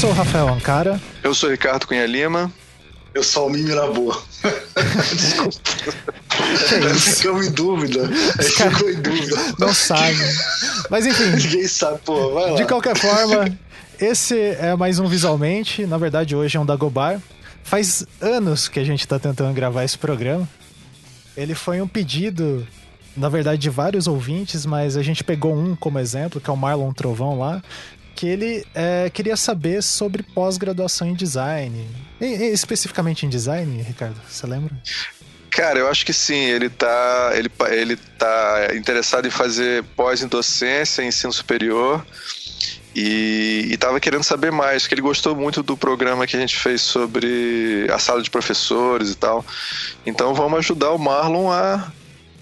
sou o Rafael Ancara. Eu sou o Ricardo Cunha Lima. Eu sou o Mimi Boa. Desculpa. Ficamos em dúvida. Cara, ficou em dúvida. Não sabe. Mas enfim, Ninguém sabe, pô. Vai lá. de qualquer forma, esse é mais um Visualmente. Na verdade, hoje é um Dagobar. Faz anos que a gente tá tentando gravar esse programa. Ele foi um pedido, na verdade, de vários ouvintes, mas a gente pegou um como exemplo, que é o Marlon Trovão lá, que ele é, queria saber sobre pós-graduação em design. E- e especificamente em design, Ricardo, você lembra? Cara, eu acho que sim, ele tá, ele, ele tá interessado em fazer pós em docência, ensino superior, e, e tava querendo saber mais, que ele gostou muito do programa que a gente fez sobre a sala de professores e tal. Então vamos ajudar o Marlon a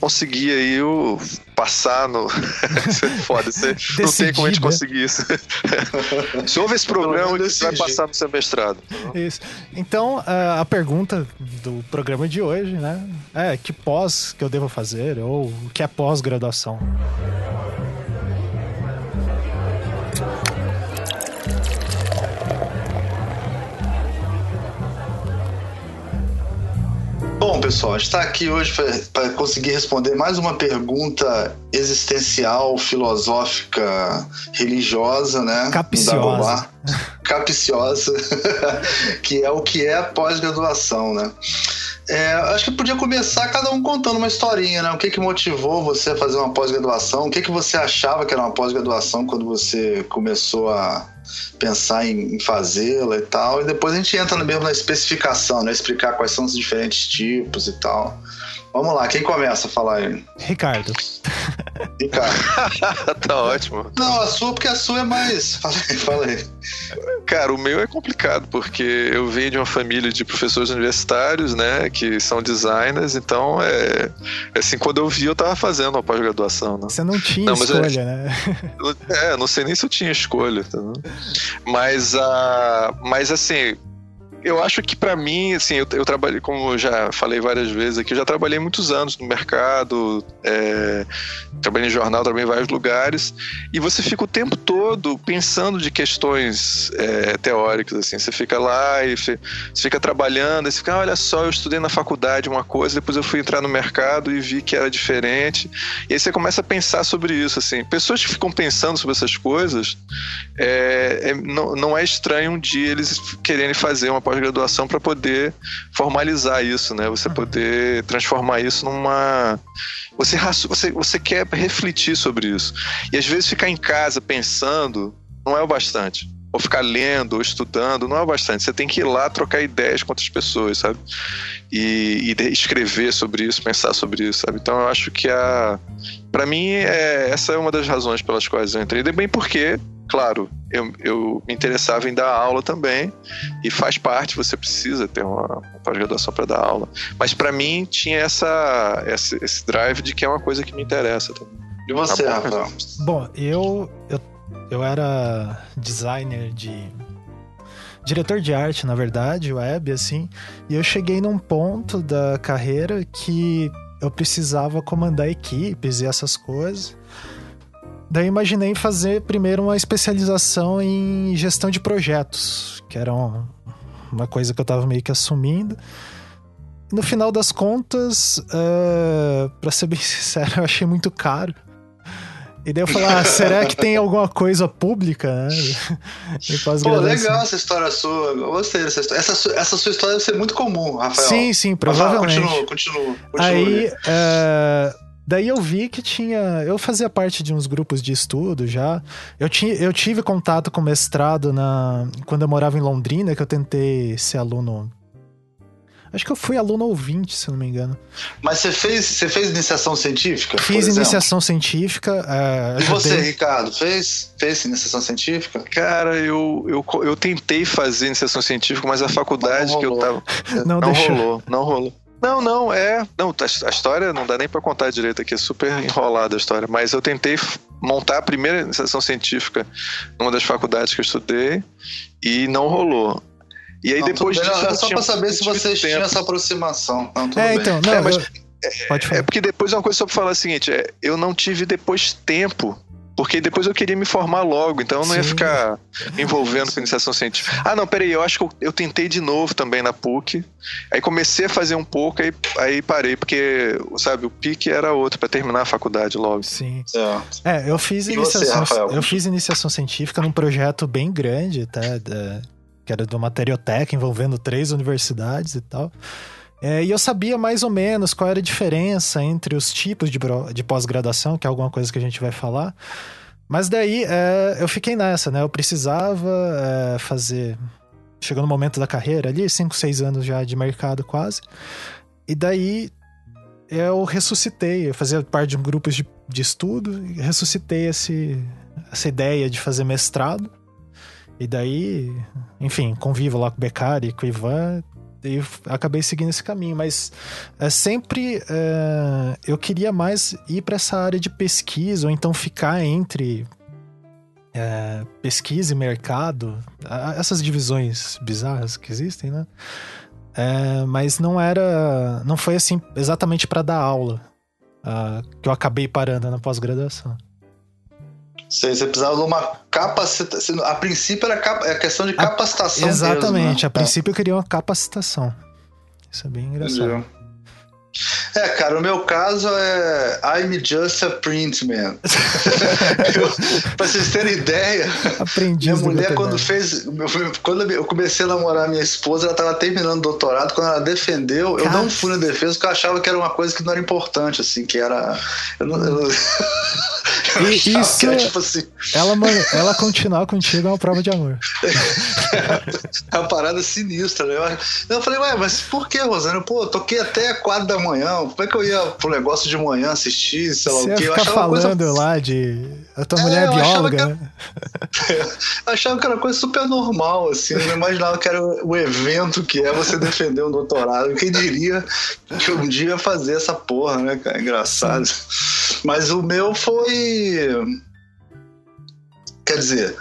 conseguir aí o passar no Isso é foda, você não tem como a gente né? conseguir isso. Se houve esse programa, você vai passar no seu mestrado. Isso. Então, a a pergunta do programa de hoje, né? É, que pós que eu devo fazer? Ou o que é pós-graduação? Bom, pessoal, a gente está aqui hoje para conseguir responder mais uma pergunta existencial, filosófica, religiosa, né? Capiciosa. Capiciosa, que é o que é a pós-graduação, né? É, acho que podia começar cada um contando uma historinha, né? O que, que motivou você a fazer uma pós-graduação? O que, que você achava que era uma pós-graduação quando você começou a pensar em, em fazê-la e tal? E depois a gente entra mesmo na especificação, né? Explicar quais são os diferentes tipos e tal. Vamos lá, quem começa a falar aí? Ricardo. Ricardo. tá ótimo. Não, a sua, porque a sua é mais. Fala aí, fala aí. Cara, o meu é complicado, porque eu venho de uma família de professores universitários, né, que são designers, então é. Assim, quando eu vi, eu tava fazendo uma pós-graduação, né? Você não tinha Não, mas escolha, né? É, não sei nem se eu tinha escolha, tá vendo? Mas, ah, mas assim, eu acho que pra mim, assim, eu, eu trabalhei, como eu já falei várias vezes aqui, eu já trabalhei muitos anos no mercado, é, trabalhei em jornal, trabalhei em vários lugares, e você fica o tempo todo pensando de questões é, teóricas, assim, você fica lá e você fica trabalhando, e você fica, ah, olha só, eu estudei na faculdade uma coisa, depois eu fui entrar no mercado e vi que era diferente, e aí você começa a pensar sobre isso, assim. Pessoas que ficam pensando sobre essas coisas, é, é- não, não é estranho um dia eles quererem fazer uma pós-graduação para poder formalizar isso, né? Você poder transformar isso numa... Você, você, você quer refletir sobre isso. E às vezes ficar em casa pensando não é o bastante. Ou ficar lendo ou estudando não é o bastante. Você tem que ir lá trocar ideias com outras pessoas, sabe? E, e escrever sobre isso, pensar sobre isso, sabe? Então eu acho que a. Pra mim, é, essa é uma das razões pelas quais eu entrei. Bem porque, claro, eu, eu me interessava em dar aula também. E faz parte, você precisa ter uma, uma pós-graduação para dar aula. Mas pra mim tinha essa, esse, esse drive de que é uma coisa que me interessa também. E você, Tá bom. Rafael? Bom, eu, eu, eu era designer de. Diretor de arte, na verdade, web, assim. E eu cheguei num ponto da carreira que eu precisava comandar equipes e essas coisas. Daí imaginei fazer primeiro uma especialização em gestão de projetos, que era um- uma coisa que eu tava meio que assumindo. No final das contas, eh, pra ser bem sincero, eu achei muito caro. E daí eu falei, ah, será que tem alguma coisa pública, né? Pô, legal essa história sua. Eu gostei dessa história. Essa, essa sua história deve ser muito comum, Rafael. Sim, sim, provavelmente. Continua, continua. continua Aí, é, daí eu vi que tinha. Eu fazia parte de uns grupos de estudo já. Eu, tinha, eu tive contato com mestrado na, quando eu morava em Londrina, que eu tentei ser aluno. Acho que eu fui aluno ouvinte, se eu não me engano. Mas você fez, você fez iniciação científica? Fiz iniciação científica. é, E você, Ricardo, fez? Fez iniciação científica? Cara, eu, eu, eu tentei fazer iniciação científica, mas a faculdade Não que eu tava. Não não deixou. rolou, não rolou. Não, não, é. Não, a história não dá nem pra contar direito aqui, é super enrolada a história. Mas eu tentei montar a primeira iniciação científica numa das faculdades que eu estudei e não rolou. E aí Não, depois bem, disso. é só tinha- pra saber se vocês tempo. tinham essa aproximação. Não, tudo É, bem. então, não, É, mas- eu- pode falar. É porque depois uma coisa só pra falar o seguinte: é, eu não tive depois tempo Porque depois eu queria me formar logo, então eu não Sim. ia ficar envolvendo com iniciação científica. Ah, não, peraí, eu acho que eu, eu tentei de novo também na PUC. Aí comecei a fazer um pouco, aí, aí parei, porque, sabe, o pique era outro, pra terminar a faculdade logo. Sim. É. É, eu fiz E você, iniciação, Rafael? eu fiz iniciação científica num projeto bem grande, tá? Da- que era de uma materioteca envolvendo três universidades e tal. É, e eu sabia mais ou menos qual era a diferença entre os tipos de, de pós-graduação, que é alguma coisa que a gente vai falar. Mas daí é, eu fiquei nessa, né? Eu precisava é, fazer. Chegou no momento da carreira ali, 5, 6 anos já de mercado quase. E daí eu ressuscitei, eu fazia parte de um grupo de, de estudo, e ressuscitei esse, essa ideia de fazer mestrado. E daí, enfim, convivo lá com o Beccari, com o Ivan, eu acabei seguindo esse caminho. Mas é, sempre é, eu queria mais ir para essa área de pesquisa, ou então ficar entre é, pesquisa e mercado, essas divisões bizarras que existem, né? É, mas não era. Não foi assim exatamente para dar aula ah, que eu acabei parando na pós-graduação. Você, você precisava de uma capacitação. A princípio era capa- é questão de A- capacitação. Exatamente. mesmo, né? A princípio eu queria uma capacitação. Isso é bem engraçado. É, cara, o meu caso é I'm just a print man. Eu- pra vocês terem ideia, Aprendi minha mulher quando fez. Quando eu comecei a namorar minha esposa, ela tava terminando o doutorado. Quando ela defendeu, eu não fui na defesa porque eu achava que era uma coisa que não era importante, assim, que era. Eu não. Eu E isso- que era tipo assim. Ela, ela continuar contigo é uma prova de amor. É uma parada sinistra, né? Eu, falei, ué, mas por que, Rosana? Pô, toquei até 4 da manhã. Como é que eu ia pro negócio de manhã assistir, sei lá Você o quê? Eu achava uma coisa falando lá de. A tua É, mulher é eu achava bióloga, que- né? Eu achava que era uma coisa super normal, assim. Eu não imaginava que era o evento que é você defender um doutorado. Quem diria que um dia ia fazer essa porra, né, cara? Engraçado. Mas o meu foi. Quer dizer,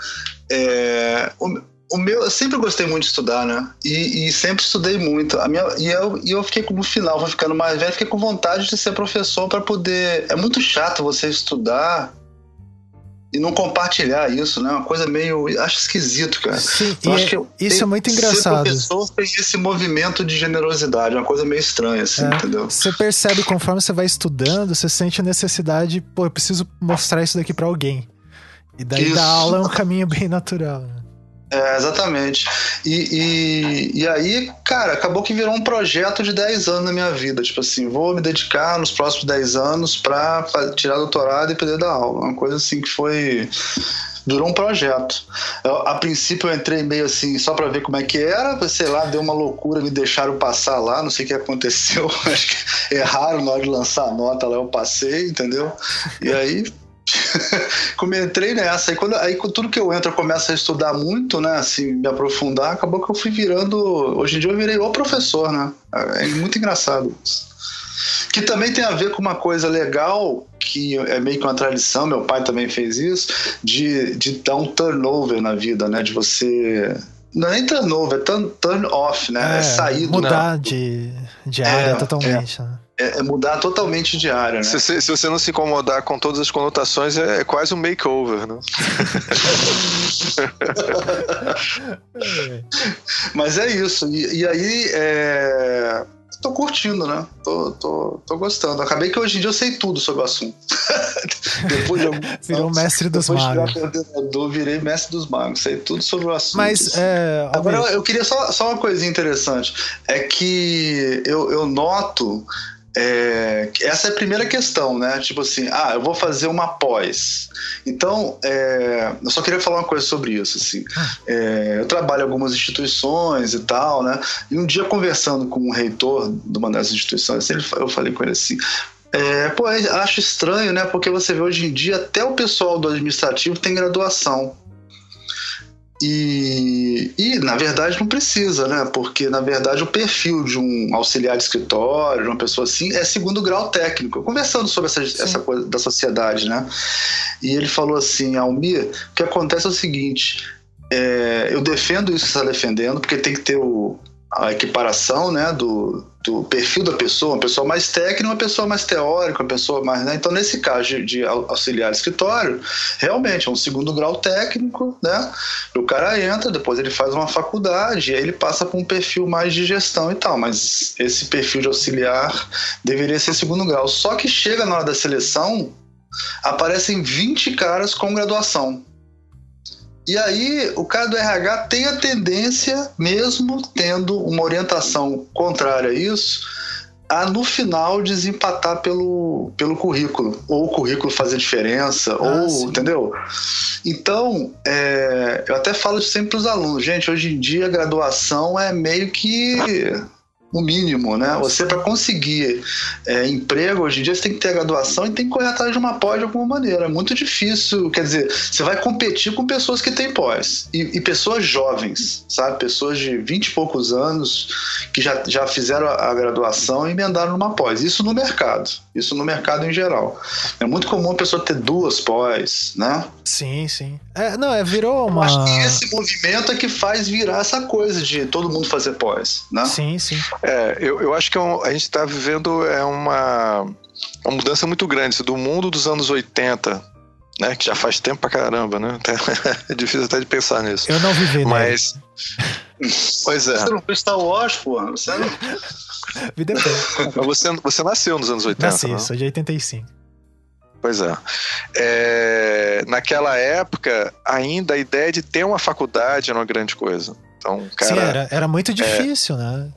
é, o, o meu, eu sempre gostei muito de estudar, né? E, e sempre estudei muito. A minha, e, eu, e eu fiquei no final, vou ficando mais velho, fiquei com vontade de ser professor para poder. É muito chato você estudar e não compartilhar isso, né? Uma coisa meio. Acho esquisito, cara. Sim, Eu acho é- que isso tem- é muito Ser engraçado. professor tem esse movimento de generosidade, uma coisa meio estranha, assim, É. entendeu? Você percebe conforme você vai estudando, você sente a necessidade, pô, eu preciso mostrar isso daqui pra alguém. E daí Isso. dar aula é um caminho bem natural. né? É, exatamente. E, e, e aí, cara, acabou que virou um projeto de 10 anos na minha vida. Tipo assim, vou me dedicar nos próximos 10 anos pra fa- tirar doutorado e poder dar aula. Uma coisa assim que foi. Virou um projeto. Eu, a princípio eu entrei meio assim, só pra ver como é que era, sei lá, deu uma loucura, me deixaram passar lá, não sei o que aconteceu. Acho que erraram na hora de lançar a nota lá, eu passei, entendeu? E aí como entrei nessa, aí, quando, aí com tudo que eu entro eu começo a estudar muito, né? Assim, me aprofundar, acabou que eu fui virando. Hoje em dia eu virei o professor, né? É muito engraçado isso. Que também tem a ver com uma coisa legal, que é meio que uma tradição, meu pai também fez isso, de, de dar um turnover na vida, né? De você. Não é nem turnover, é turn, turn off, né? É, sair do. mudar de, de área É, totalmente. né? É, é mudar totalmente de área, né? Se você, se você não se incomodar com todas as conotações, é, é quase um makeover, né? Mas é isso. E, e aí, é... tô curtindo, né? Tô, tô, tô gostando. Acabei que hoje em dia eu sei tudo sobre o assunto. Depois de alguns Virou mestre dos depois magos. coordenador, virei mestre dos magos. Sei tudo sobre o assunto. Mas, é, Agora, Almir, eu queria só, só uma coisinha interessante. É que eu, eu noto. É, essa é a primeira questão, né? Tipo assim, ah, eu vou fazer uma pós. Então, é, eu só queria falar uma coisa sobre isso. Assim. É, eu trabalho em algumas instituições e tal, né? E um dia, conversando com um reitor de uma dessas instituições, ele, eu falei com ele assim. É, pô, acho estranho, né? Porque você vê hoje em dia até o pessoal do administrativo tem graduação. E, e, na verdade, não precisa, né? Porque, na verdade, o perfil de um auxiliar de escritório, de uma pessoa assim, é segundo grau técnico. Conversando sobre essa, essa coisa da sociedade, né? E ele falou assim: Almir, o que acontece é o seguinte. é, eu defendo isso que você está defendendo, porque tem que ter o, a equiparação né, do, do perfil da pessoa, uma pessoa mais técnica, uma pessoa mais teórica, uma pessoa mais. Né? Então, nesse caso de, de auxiliar escritório, realmente é um segundo grau técnico, né? O cara entra, depois ele faz uma faculdade, e aí ele passa para um perfil mais de gestão e tal, mas esse perfil de auxiliar deveria ser segundo grau. Só que chega na hora da seleção, aparecem 20 caras com graduação. E aí, o cara do RH tem a tendência, mesmo tendo uma orientação contrária a isso, a no final desempatar pelo, pelo currículo. Ou o currículo fazer diferença, ah, ou, sim. entendeu? Então, é, eu até falo sempre para os alunos, gente, hoje em dia a graduação é meio que o mínimo, né? Você para conseguir é, emprego hoje em dia você tem que ter a graduação e tem que correr atrás de uma pós de alguma maneira. É muito difícil, quer dizer, você vai competir com pessoas que têm pós e, e pessoas jovens, sabe? Pessoas de 20 e poucos anos que já, já fizeram a, a graduação e emendaram numa pós. Isso no mercado, isso no mercado em geral. É muito comum a pessoa ter duas pós, né? Sim, sim. É, não, é virou uma. Acho que esse movimento é que faz virar essa coisa de todo mundo fazer pós, né? Sim, sim. É, eu, eu acho que é a gente está vivendo é uma, uma mudança muito grande do mundo dos anos 80, né? Que já faz tempo pra caramba, né? É difícil até de pensar nisso. Eu não vivi, Mas. pois é. Você não fez Star Wars, pô. Você não. Vi depois. Você, você nasceu nos anos 80. Nasci, não? sou de 85. Pois é. é. Naquela época, ainda a ideia de ter uma faculdade era uma grande coisa. Então, cara. Sim, era, era muito difícil, é, né?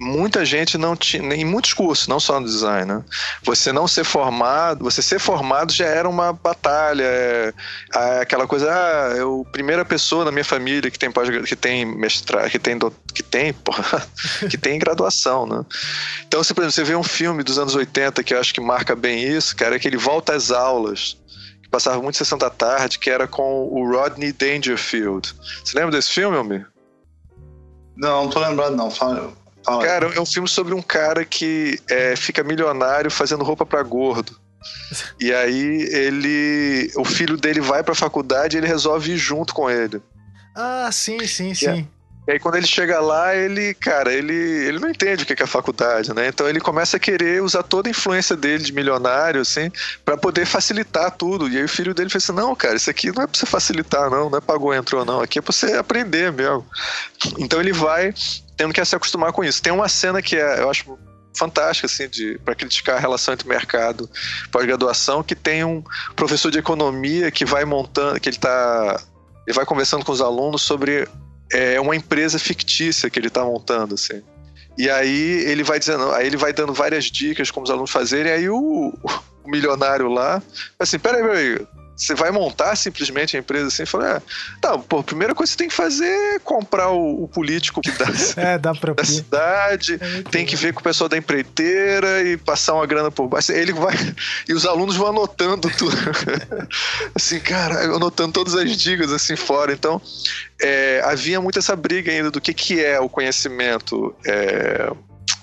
Muita gente não tinha, em muitos cursos, não só no design, né? Você não ser formado, você ser formado já era uma batalha, é, é aquela coisa, ah, eu primeira pessoa na minha família que tem que tem mestrado, que tem que tem, porra, que tem graduação, né? Então, se por exemplo, você vê um filme dos anos 80 que eu acho que marca bem isso, cara, é que ele volta às aulas passava muito sessão da tarde, que era com o Rodney Dangerfield. Você lembra desse filme, Almir? Não, não tô lembrado não. Fala, Cara, é um filme sobre um cara que é, fica milionário fazendo roupa para gordo. E aí ele. O filho dele vai pra faculdade e ele resolve ir junto com ele. Ah, sim, sim, sim. E aí quando ele chega lá, ele, cara, ele, ele não entende o que é a faculdade, né? Então ele começa a querer usar toda a influência dele de milionário, assim, para poder facilitar tudo. E aí o filho dele fala assim, não, cara, isso aqui não é pra você facilitar, não, não é pagou, entrou, não. Aqui é pra você aprender mesmo. Então ele vai tendo que se acostumar com isso. Tem uma cena que é, eu acho fantástica assim de para criticar a relação entre mercado pós-graduação que tem um professor de economia que vai montando que ele tá ele vai conversando com os alunos sobre é, uma empresa fictícia que ele está montando assim. E aí ele vai dizendo aí ele vai dando várias dicas como os alunos fazerem aí o, o milionário lá assim peraí, peraí você vai montar simplesmente a empresa assim e fala, ah, tá, pô, a primeira coisa que você tem que fazer é comprar o, o político da, é, da cidade, é tem que ver com o pessoal da empreiteira e passar uma grana por baixo. Ele vai. E os alunos vão anotando tudo. assim, cara, anotando todas as dicas assim fora. Então, é, havia muito essa briga ainda do que, que é o conhecimento. É,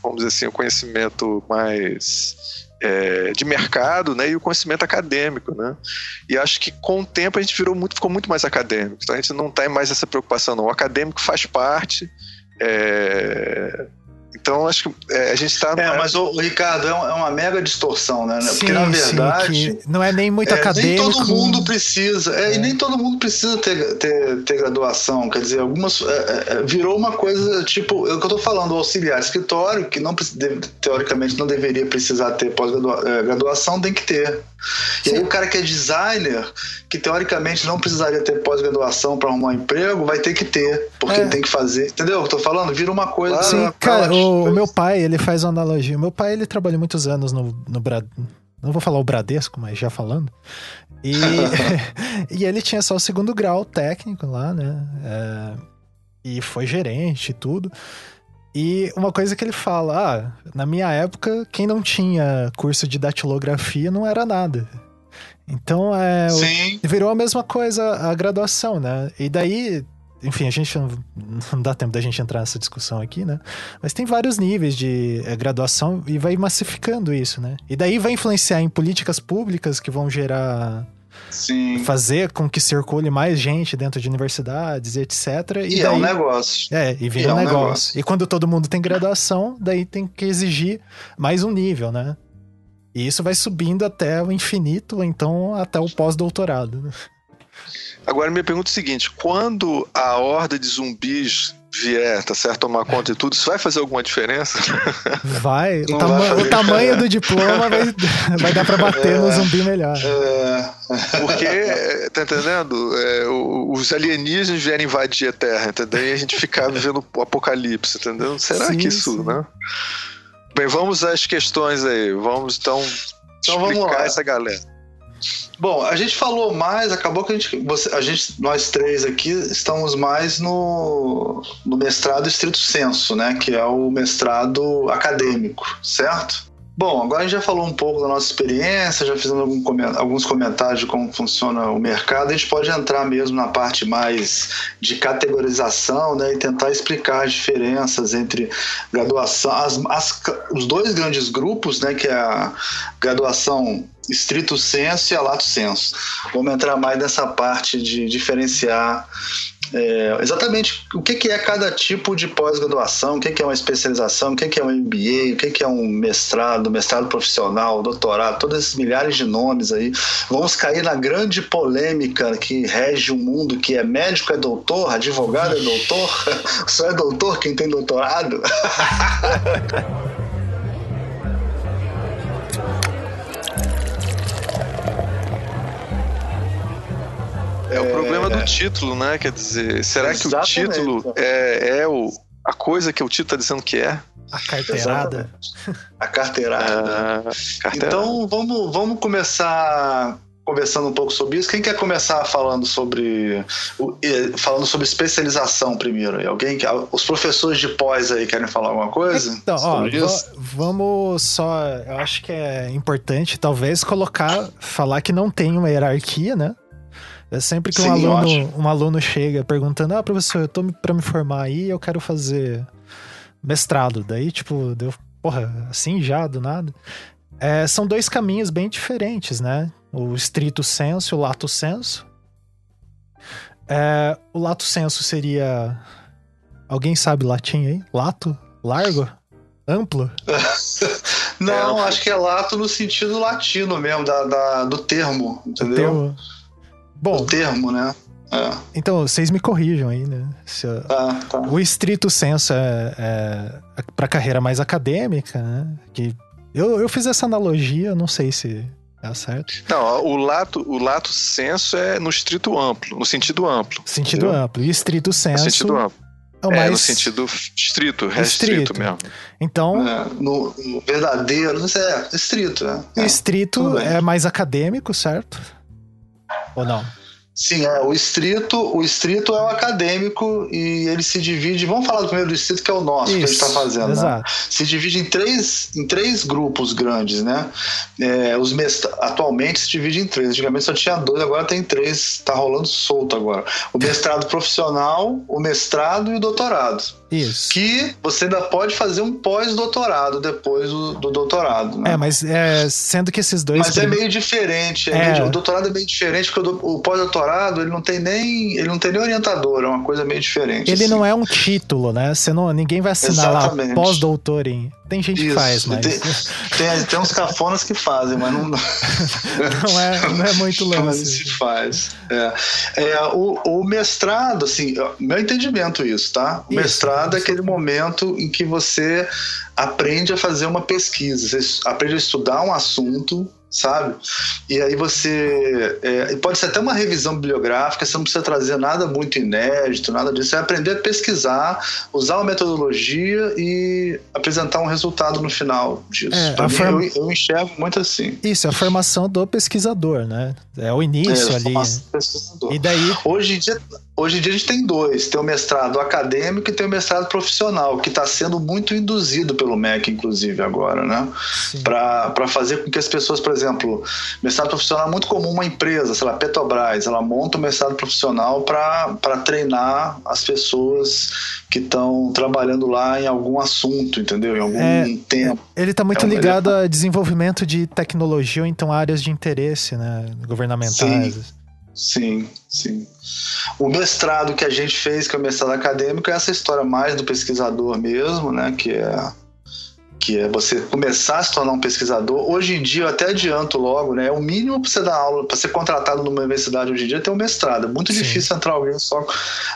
vamos dizer assim, o conhecimento mais é, de mercado né, e o conhecimento acadêmico. Né? E acho que com o tempo a gente virou muito, ficou muito mais acadêmico. Então a gente não tem mais essa preocupação, não. O acadêmico faz parte. É, então, acho que é, a gente está. É, mas o, Ricardo, é, é, uma mega distorção, né? Sim, Porque, na verdade. Sim, não é nem muito é, acadêmico. Nem todo mundo precisa. É, E nem todo mundo precisa ter, ter, ter graduação. Quer dizer, algumas. É, virou uma coisa tipo. É o que eu estou falando, o auxiliar escritório, que não, teoricamente não deveria precisar ter pós-graduação, tem que ter. E aí o cara que é designer, que teoricamente não precisaria ter pós-graduação para arrumar um emprego, vai ter que ter, porque é. tem que fazer. Entendeu o que eu tô falando? Vira uma coisa. Sim, cara, o, o, meu pai, ele faz uma analogia. O meu pai, ele trabalhou muitos anos no, no Não vou falar o Bradesco, mas já falando. E, e ele tinha só o segundo grau técnico lá, né? É, e foi gerente e tudo. E uma coisa que ele fala, ah, na minha época, quem não tinha curso de datilografia não era nada. Então, é, Sim. virou a mesma coisa a graduação, né? E daí, enfim, a gente não, não, dá tempo da gente entrar nessa discussão aqui, né? Mas tem vários níveis de é, graduação e vai massificando isso, né? E daí vai influenciar em políticas públicas que vão gerar Sim. fazer com que circule mais gente dentro de universidades e etc. E, E, é um daí, negócio. é, e vira e é um um negócio. negócio. E quando todo mundo tem graduação, daí tem que exigir mais um nível, né? E isso vai subindo até o infinito, ou então até o pós-doutorado. Agora, minha pergunta é a seguinte: quando a horda de zumbis vier, tá certo, tomar conta de tudo, isso vai fazer alguma diferença? Vai, o, tama- vai o tamanho do diploma vai, vai dar pra bater no zumbi melhor. É, Porque, é, tá entendendo? É, os alienígenas vierem invadir a Terra, entendeu? E a gente ficar vivendo o apocalipse, entendeu? Será Sim, que isso, sim. né? Bem, vamos às questões aí. Vamos então, Então vamos explicar lá. essa galera. Bom, a gente falou mais, acabou que a gente, você- a gente, nós três aqui estamos mais no, no mestrado estrito senso, né? Que é o mestrado acadêmico, certo? Bom, agora a gente já falou um pouco da nossa experiência, já fizemos algum alguns comentários de como funciona o mercado. A gente pode entrar mesmo na parte mais de categorização, né? E tentar explicar as diferenças entre graduação, as, as- os dois grandes grupos, né? Que é a graduação estrito senso e a lato senso. Vamos entrar mais nessa parte de diferenciar é, exatamente. O que, que é cada tipo de pós-graduação, o que, que é uma especialização, o que, que é um MBA, o que, que é um mestrado, mestrado profissional, doutorado, todos esses milhares de nomes aí. Vamos cair na grande polêmica que rege o mundo, que é médico é doutor, advogado é doutor, só é doutor quem tem doutorado. É, o problema do título, né? Quer dizer, será que o Exatamente. título é, é o, a coisa que o título tá dizendo que é? A carteirada. A carteirada. Ah, carteira. Então vamos, vamos começar conversando um pouco sobre isso. Quem quer começar falando sobre falando sobre especialização primeiro? Alguém que- os professores de pós aí querem falar alguma coisa? Então, ó, sobre isso? va- vamos só. Eu acho que é importante, talvez, colocar, falar que não tem uma hierarquia, né? É sempre que um, Sim, aluno, um aluno chega perguntando: Ah, professor, eu tô pra me formar aí, eu quero fazer mestrado. Daí, tipo, deu, porra, assim já, do nada. É, são dois caminhos bem diferentes, né? O estrito senso e o lato senso. É, o lato senso seria. Alguém sabe latim aí? Lato? Largo? Amplo? Não, acho que é lato no sentido latino mesmo, da, da- do termo, entendeu? Termo- Bom, Do termo, né? É, então vocês me corrijam aí, né? Se eu- tá, tá. O estrito senso é, é para carreira mais acadêmica, né? Que eu, eu fiz essa analogia, não sei se é certo. Não, o lato, o lato senso é no estrito amplo, no sentido amplo. Sentido Entendeu? amplo. E estrito No senso sentido amplo. é o É, mais. no sentido estrito, restrito Estrito. mesmo. Então, É, no, no verdadeiro, não sei, é estrito, né? o É. estrito bem. é mais acadêmico, certo? Ou não? Sim, é, o estrito, o estrito é o acadêmico e ele se divide. Vamos falar do primeiro distrito que é o nosso que a gente está fazendo. né? Se divide em três, em três grupos grandes, né? É, os mest... Atualmente se divide em três. Antigamente só tinha dois, agora tem três. Está rolando solto agora. O mestrado profissional, o mestrado e o doutorado. Isso. Que você ainda pode fazer um pós-doutorado depois do, do doutorado. Né? É, mas é, sendo que esses dois. Mas é prim- meio diferente. é É. meio- o doutorado é meio diferente, porque o, o pós-doutorado ele não tem nem. ele não tem nem orientador, é uma coisa meio diferente. Ele assim. não é um título, né? Você não, ninguém vai assinar lá Exatamente. pós-doutor em. Tem gente que Isso, faz, mas tem, tem, tem uns cafonas que fazem, mas não, não, é, não é muito mas se lance. faz. É. É, o, o mestrado, assim, meu entendimento isso, tá? O Isso, mestrado é isso. aquele momento em que você aprende a fazer uma pesquisa, você aprende a estudar um assunto, sabe? E aí você. É, pode ser até uma revisão bibliográfica, você não precisa trazer nada muito inédito, nada disso. Você vai aprender a pesquisar, usar uma metodologia e apresentar um resultado no final disso. É, mim, forma- eu, eu enxergo muito assim. Isso, é a formação do pesquisador, né? É o início É, ali. pesquisador. E daí, Hoje em dia, Hoje em dia a gente tem dois: tem o mestrado acadêmico e tem o mestrado profissional, que está sendo muito induzido pelo MEC, inclusive, agora, né? Para fazer com que as pessoas, por exemplo, mestrado profissional é muito comum uma empresa, sei lá, Petrobras, ela monta o um mestrado profissional para treinar as pessoas que estão trabalhando lá em algum assunto, entendeu? Em algum é, tempo. Ele está muito é ligado a desenvolvimento de tecnologia ou então áreas de interesse, né? Governamentais. Sim. Sim, sim. O mestrado que a gente fez, que é o mestrado acadêmico, é essa história mais do pesquisador mesmo, né? Que é que é você começar a se tornar um pesquisador. Hoje em dia, eu até adianto logo, né? É o mínimo para você dar aula, para ser contratado numa universidade hoje em dia, é ter um mestrado. É muito Sim. difícil entrar alguém só.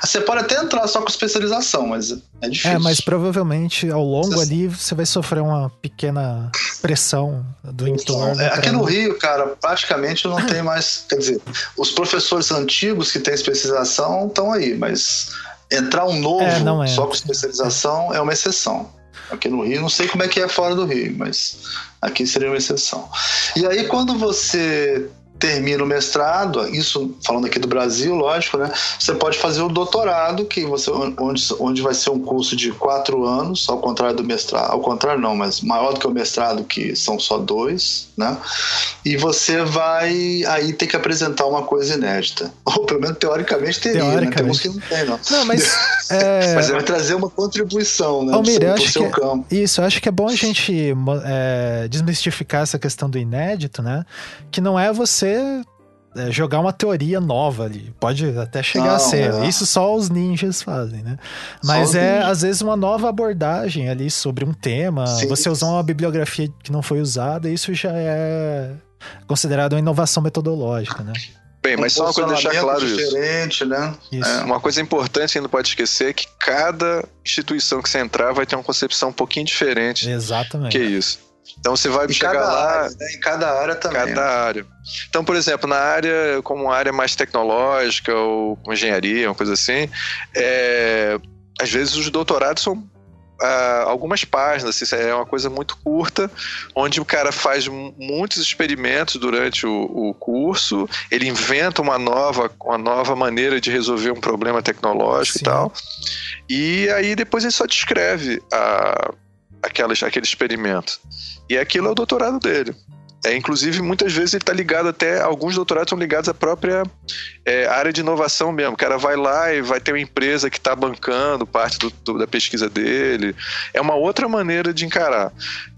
Você pode até entrar só com especialização, mas é difícil. É, mas provavelmente ao longo você... ali você vai sofrer uma pequena pressão do então, entorno. É, aqui no Rio, cara, praticamente não tem mais. Quer dizer, os professores antigos que têm especialização estão aí, mas entrar um novo é, é. só com especialização é uma exceção. Aqui no Rio, não sei como é que é fora do Rio, mas aqui seria uma exceção. E aí, quando você termina o mestrado, isso falando aqui do Brasil, lógico, né? Você pode fazer o doutorado, que você onde, onde vai ser um curso de quatro anos, ao contrário do mestrado, ao contrário não, mas maior do que o mestrado, que são só dois, né? E você vai aí ter que apresentar uma coisa inédita, ou pelo menos teoricamente teria, teoricamente. né? Temos que não tem, não. Não, mas é... mas vai trazer uma contribuição, né? Almir, eu acho que é, isso, eu acho que é bom a gente é, desmistificar essa questão do inédito, né? Que não é você jogar uma teoria nova ali. Pode até chegar não, a ser. É. Isso só os ninjas fazem, né? Mas é, ninjas. às vezes, uma nova abordagem ali sobre um tema. Sim. Você usar uma bibliografia que não foi usada, isso já é considerado uma inovação metodológica, né? Bem, mas um só uma coisa deixar claro diferente, isso. né? Isso. É, uma coisa importante que não pode esquecer é que cada instituição que você entrar vai ter uma concepção um pouquinho diferente. Exatamente. Que isso. Então você vai em chegar lá. Área, né? Em cada área também. Cada área. Então, por exemplo, na área, como área mais tecnológica ou engenharia, uma coisa assim, é, às vezes os doutorados são Uh, algumas páginas, assim, é uma coisa muito curta, onde o cara faz muitos experimentos durante o, o, curso, ele inventa uma nova, uma nova maneira de resolver um problema tecnológico Sim. e tal. E aí depois ele só descreve a, aquela, aquele experimento. E aquilo é o doutorado dele. É, inclusive, muitas vezes ele está ligado até. Alguns doutorados são ligados à própria é, área de inovação mesmo. O cara vai lá e vai ter uma empresa que está bancando parte do, do, da pesquisa dele. É uma outra maneira de encarar.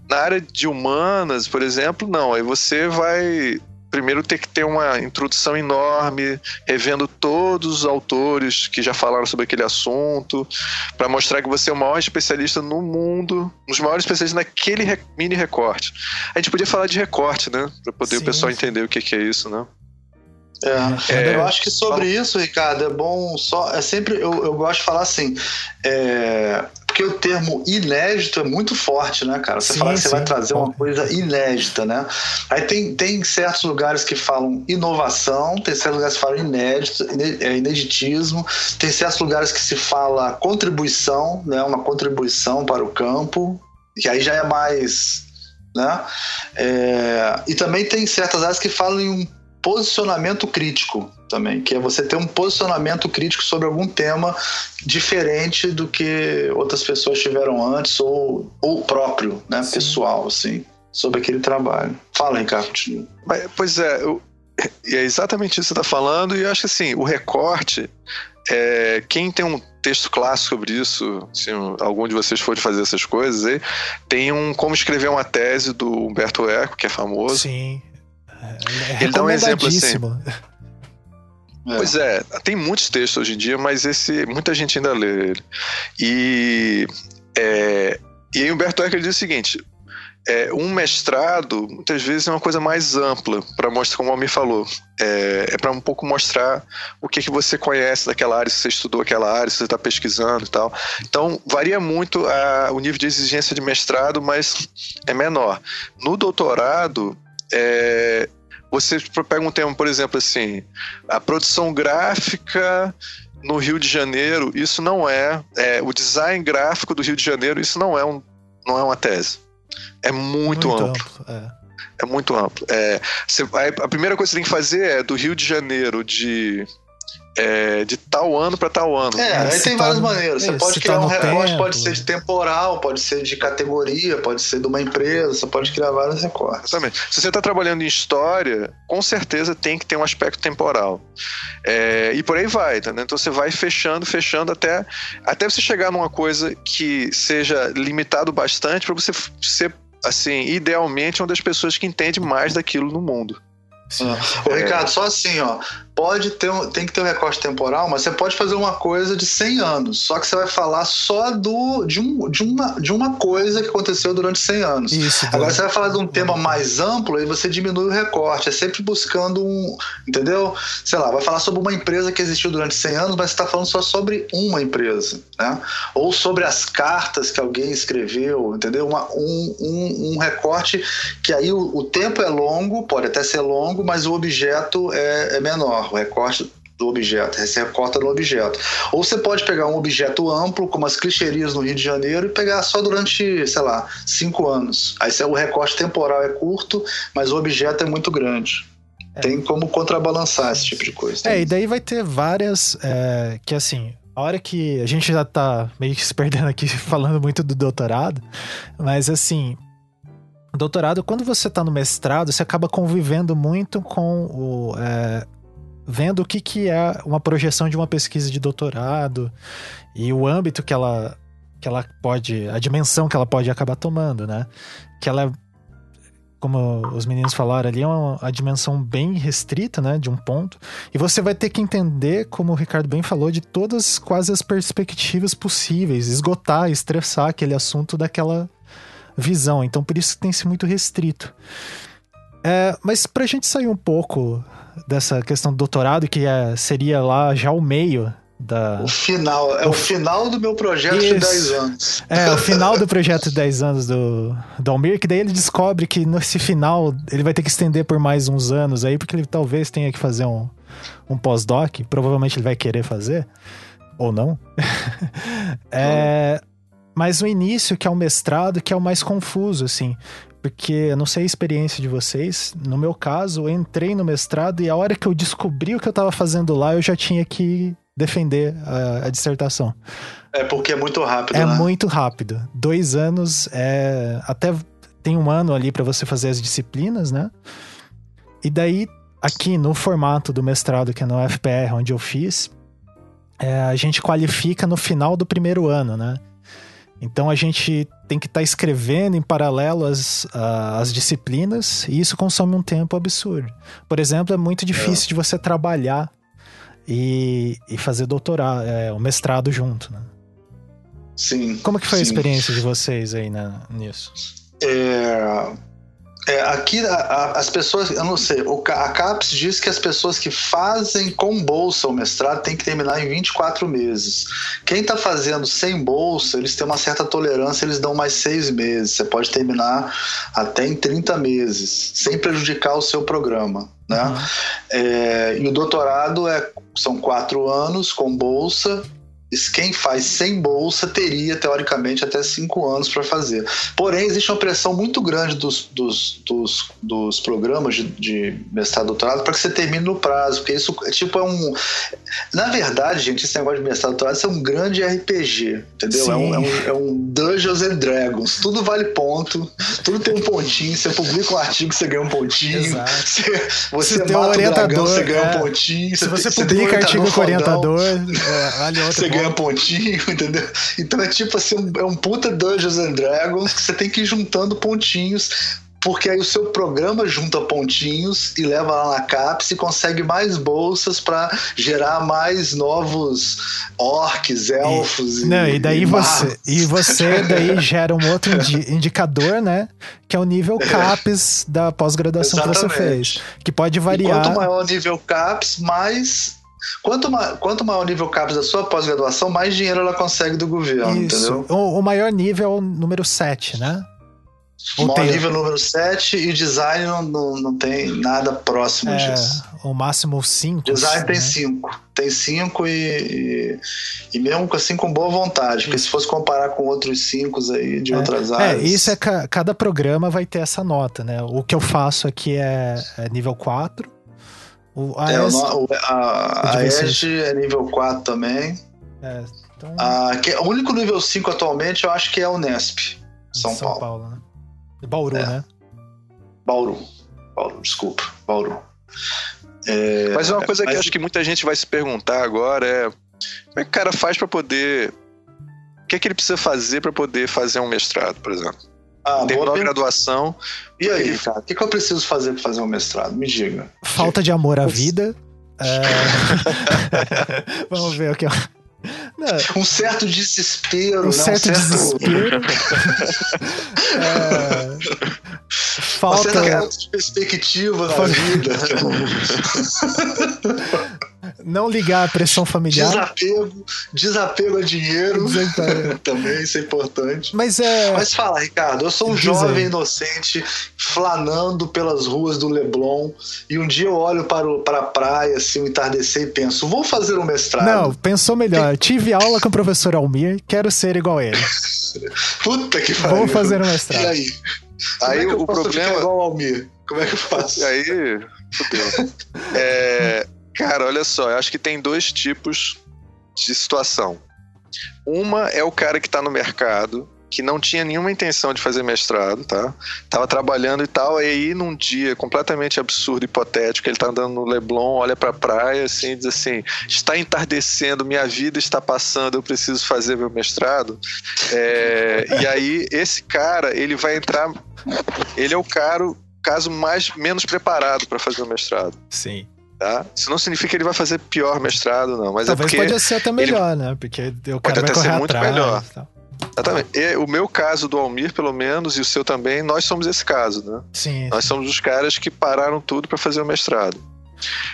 Na área de humanas, por exemplo, não. Aí você vai primeiro ter que ter uma introdução enorme, revendo todos os autores que já falaram sobre aquele assunto, para mostrar que você é o maior especialista no mundo, um dos maiores especialistas naquele mini recorte. A gente podia falar de recorte, né? Para poder Sim. o pessoal entender o que, que é isso, né? É, é, eu acho que sobre isso, Ricardo, é bom só. É sempre. Eu, eu gosto de falar assim. É, porque o termo inédito é muito forte, né, cara? Você sim, falar que você sim, vai trazer uma coisa inédita, né? Aí tem, tem certos lugares que falam inovação, tem certos lugares que falam inédito, é, ineditismo, tem certos lugares que se fala contribuição, né? Uma contribuição para o campo, que aí já é mais. Né? É, e também tem certas áreas que falam em um posicionamento crítico também, que é você ter um posicionamento crítico sobre algum tema diferente do que outras pessoas tiveram antes ou o próprio, né, Sim. pessoal, assim, sobre aquele trabalho. Fala, Ricardo. Mas, pois é, eu, é exatamente isso que você está falando e eu acho que assim, o recorte, é, quem tem um texto clássico sobre isso, se algum de vocês for fazer essas coisas aí, tem um como escrever uma tese do Humberto Eco, que é famoso. Sim. É, Ele dá um exemplo assim. É. Pois é, tem muitos textos hoje em dia, mas esse muita gente ainda lê ele. E, é, e aí Humberto Eco diz o seguinte: é, um mestrado muitas vezes é uma coisa mais ampla para mostrar, como o Almir falou, é, é para um pouco mostrar o que, que você conhece daquela área, se você estudou aquela área, se você está pesquisando e tal. Então varia muito a, o nível de exigência de mestrado, mas é menor. No doutorado é, você pega um tema, por exemplo, assim, a produção gráfica no Rio de Janeiro, isso não é, é, o design gráfico do Rio de Janeiro, isso não é, um, não é uma tese. É muito, muito amplo. amplo é. é. muito amplo. É, você, a primeira coisa que você tem que fazer é do Rio de Janeiro de é, de tal ano para tal ano. É, aí tem tá várias maneiras. Você pode criar um recorte, tempo. pode ser de temporal, pode ser de categoria, pode ser de uma empresa, você pode criar vários recortes. Exatamente. Se você está trabalhando em história, com certeza tem que ter um aspecto temporal. É, e por aí vai, tá, né? Então você vai fechando, fechando até, até você chegar numa coisa que seja limitado bastante para você ser, assim, idealmente uma das pessoas que entende mais daquilo no mundo. Sim. Ô, Ricardo, só assim, ó pode ter um, tem que ter um recorte temporal, mas você pode fazer uma coisa de 100 anos, só que você vai falar só do, de, um, de, uma, de uma coisa que aconteceu durante 100 anos. Isso, Agora você vai falar de um tema mais amplo e você diminui o recorte, é sempre buscando um, entendeu? Sei lá, vai falar sobre uma empresa que existiu durante 100 anos, mas você está falando só sobre uma empresa, né? Ou sobre as cartas que alguém escreveu, entendeu? Uma, um, um, um recorte que aí o, o tempo é longo, pode até ser longo, mas o objeto é, é menor o recorte do objeto, você recorta no objeto. Ou você pode pegar um objeto amplo, como as clicherias no Rio de Janeiro, e pegar só durante, sei lá, cinco anos. Aí o recorte temporal é curto, mas o objeto é muito grande. É. Tem como contrabalançar esse tipo de coisa. É, e daí vai ter várias. É, que assim, a hora que. A gente já tá meio que se perdendo aqui falando muito do doutorado, mas assim. Doutorado, quando você tá no mestrado, você acaba convivendo muito com o, é, vendo o que, que é uma projeção de uma pesquisa de doutorado e o âmbito que ela, que ela pode, a dimensão que ela pode acabar tomando, né? Que ela, como os meninos falaram ali, é uma, uma dimensão bem restrita, né? De um ponto. E você vai ter que entender, como o Ricardo bem falou, de todas quase as perspectivas possíveis, esgotar, estressar aquele assunto daquela visão. Então, por isso que tem ser muito restrito. É, mas pra gente sair um pouco dessa questão do doutorado, que é, seria lá já o meio da... O final, é o, o final do meu projeto Isso. de 10 anos. É, o final do projeto de 10 anos do, do Almir, que daí ele descobre que nesse final ele vai ter que estender por mais uns anos aí, porque ele talvez tenha que fazer um, um pós-doc, provavelmente ele vai querer fazer, ou não. é, mas o início, que é o mestrado, que é o mais confuso, assim. Porque eu não sei a experiência de vocês. No meu caso, eu entrei no mestrado e a hora que eu descobri o que eu estava fazendo lá, eu já tinha que defender a, a dissertação. É porque é muito rápido. É né? muito rápido. Dois anos é. Até tem um ano ali para você fazer as disciplinas, né? E daí, aqui no formato do mestrado, que é no FPR, onde eu fiz, é, a gente qualifica no final do primeiro ano, né? Então a gente tem que estar tá escrevendo em paralelo as, as disciplinas e isso consome um tempo absurdo. Por exemplo, é muito difícil é. de você trabalhar e, e fazer doutorado, é, o mestrado junto, né? Sim. Como que foi sim. a experiência de vocês aí nisso? É, é, aqui a, a, as pessoas, eu não sei, o, a CAPES diz que as pessoas que fazem com bolsa o mestrado tem que terminar em 24 meses. Quem está fazendo sem bolsa, eles têm uma certa tolerância, eles dão mais seis meses. Você pode terminar até em 30 meses, sem prejudicar o seu programa. Né? Uhum. É, e o doutorado é, são quatro anos com bolsa quem faz sem bolsa teria, teoricamente, até cinco anos para fazer. Porém, existe uma pressão muito grande dos, dos, dos, dos programas de, de mestrado e doutorado para que você termine no prazo, porque isso tipo, é um. Na verdade, gente, esse negócio de mestrado e doutorado é um grande RPG, entendeu? É um, é um, é, um, Dungeons and Dragons. Tudo vale ponto, tudo tem um pontinho. Você publica um artigo, você ganha um pontinho. Você, você, você mata um orientador, dragão, você ganha é. um pontinho. Se você, você publica artigo com orientador, é, vale outro você ponto. ganha pontinho, entendeu? Então é tipo assim, é um puta Dungeons and Dragons que você tem que ir juntando pontinhos porque aí o seu programa junta pontinhos e leva lá na CAPES e consegue mais bolsas para gerar mais novos orcs, elfos e, não, e daí e você e você daí gera um outro indicador, né, que é o nível CAPES da pós-graduação que você fez, que pode variar. E quanto maior o nível CAPES, mais Quanto, ma quanto maior o nível CAPES da sua pós-graduação, mais dinheiro ela consegue do governo, Isso. entendeu? O, o maior nível é o número 7, né? O tem... nível número 7 e design não, não, não tem nada próximo é, disso. O máximo 5. Design né? tem 5. Tem 5 e, e, e, mesmo assim com boa vontade. Porque se fosse comparar com outros 5 aí de é, outras é, áreas. É, isso é cada programa vai ter essa nota, né? O que eu faço aqui é, é nível 4 O É, o AES. no- o- a, a. ESG é nível 4 também. É, então, Ah, que- o único nível 5 atualmente eu acho que é o Nesp, São, Paulo. né? Bauru, É. né? Bauru. Bauru, desculpa. Bauru. É, Mas uma coisa que mas- acho que muita gente vai se perguntar agora é como é que o cara faz pra poder. O que é que ele precisa fazer pra poder fazer um mestrado, por exemplo? Ah, boa Terminou a graduação. E aí, cara, o que, que eu preciso fazer para fazer um mestrado? Me diga. Falta de amor à vida. É... Vamos ver o que. Não, Um certo desespero, um né? certo desespero. É, Uma Falta. certa falta de perspectiva na Falta- vida. Não ligar à pressão familiar. Desapego, desapego a dinheiro. Também, isso é importante. Mas é. Mas fala, Ricardo, eu sou um Diz jovem aí. inocente flanando pelas ruas do Leblon e um dia eu olho para, o, para a praia, assim, o entardecer e penso, vou fazer um mestrado. Não, pensou melhor. Tive aula com o professor Almir, quero ser igual a ele. Puta que pariu. Vou fazer um E mestrado. aí? Como Aí é que eu o posso problema- ficar igual ao Almir? Como é que eu faço? Aí, fudeu. É, cara, olha só, eu acho que tem dois tipos de situação. Uma é o cara que tá no mercado, que não tinha nenhuma intenção de fazer mestrado, tá? Tava trabalhando e tal, e aí num dia completamente absurdo, hipotético, ele tá andando no Leblon, olha pra praia assim e diz assim: está entardecendo, minha vida está passando, eu preciso fazer meu mestrado. É, e aí, esse cara, ele vai entrar. Ele é o cara, o caso mais menos preparado para fazer o mestrado, Sim. Tá? Isso não significa que ele vai fazer pior mestrado, não. Mas Talvez é porque pode ser até melhor, né? Porque o cara vai até ser muito atrás. melhor. tal. Exatamente. E o meu caso do Almir, pelo menos, e o seu também, nós somos esse caso, né? Sim. Nós somos os caras que pararam tudo para fazer o mestrado.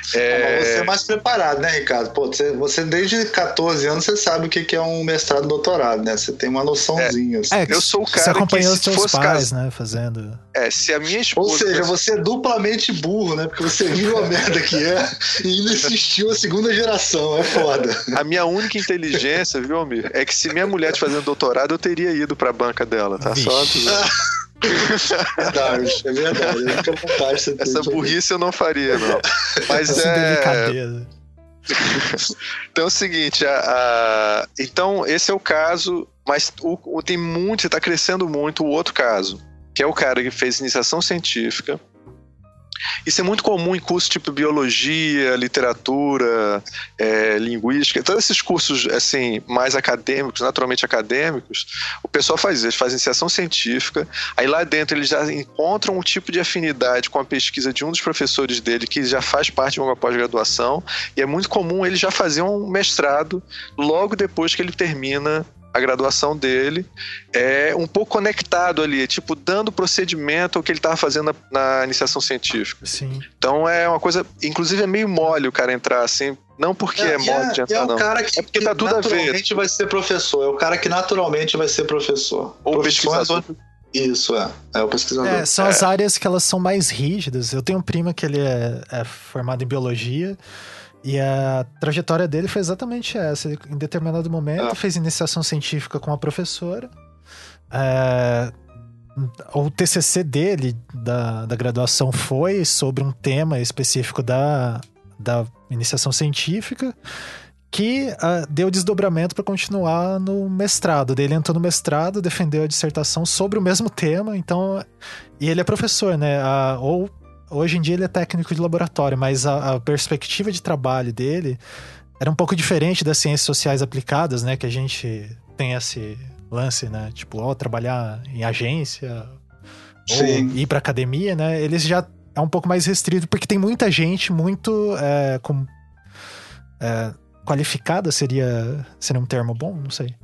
Mas Você é É, mais preparado, né, Ricardo? Pô, você, você desde 14 anos você sabe o que que é um mestrado doutorado, né? Você tem uma noçãozinha. assim. É, eu sou o Você cara que acompanhou os se seus fosse pais, caso, né? Fazendo. é, se a minha esposa Ou seja, você é duplamente burro, né? Porque você viu a merda que é e ainda assistiu a segunda geração. É foda. A minha única inteligência, viu, Almir, é que se minha mulher tivesse fazendo doutorado, eu teria ido pra banca dela, tá? Só Verdade, é verdade. Essa burrice eu não faria, não. Mas Essa é. delicadeza. Então é o seguinte, a- a- então esse é o caso, mas o, o- tem muito, está crescendo muito o outro caso, que é o cara que fez iniciação científica. Isso é muito comum em cursos tipo biologia, literatura, é, linguística, todos esses cursos assim mais acadêmicos, naturalmente acadêmicos. O pessoal faz eles fazem iniciação científica, aí lá dentro eles já encontram um tipo de afinidade com a pesquisa de um dos professores dele que já faz parte de uma pós-graduação e é muito comum ele já fazer um mestrado logo depois que ele termina a graduação dele, é um pouco conectado ali, tipo, dando procedimento ao que ele estava fazendo na, na iniciação científica. Sim. Então é uma coisa, inclusive é meio mole o cara entrar assim, não porque é, e mole de e entrar, é o não. cara que, É porque que tá tudo a ver. naturalmente vai ser professor. É o cara que naturalmente vai ser professor. Ou pesquisador. Isso, é. É o pesquisador. É, são as áreas que elas são mais rígidas. Eu tenho um primo que ele é, é formado em biologia e a trajetória dele foi exatamente essa. Ele, em determinado momento, Ah. fez iniciação científica com a professora. É, o TCC dele da, da graduação foi sobre um tema específico da, da iniciação científica que ah, deu desdobramento para continuar no mestrado. Daí Ele entrou no mestrado, defendeu a dissertação sobre o mesmo tema, então. E ele é professor, né? Ah, ou hoje em dia ele é técnico de laboratório, mas a, a perspectiva de trabalho dele era um pouco diferente das ciências sociais aplicadas, né? Que a gente tem esse lance, né? Tipo, ó, trabalhar em agência Sim. ou ir para academia, né? Eles já é um pouco mais restrito porque tem muita gente muito é, com é, qualificada seria seria um termo bom, não sei.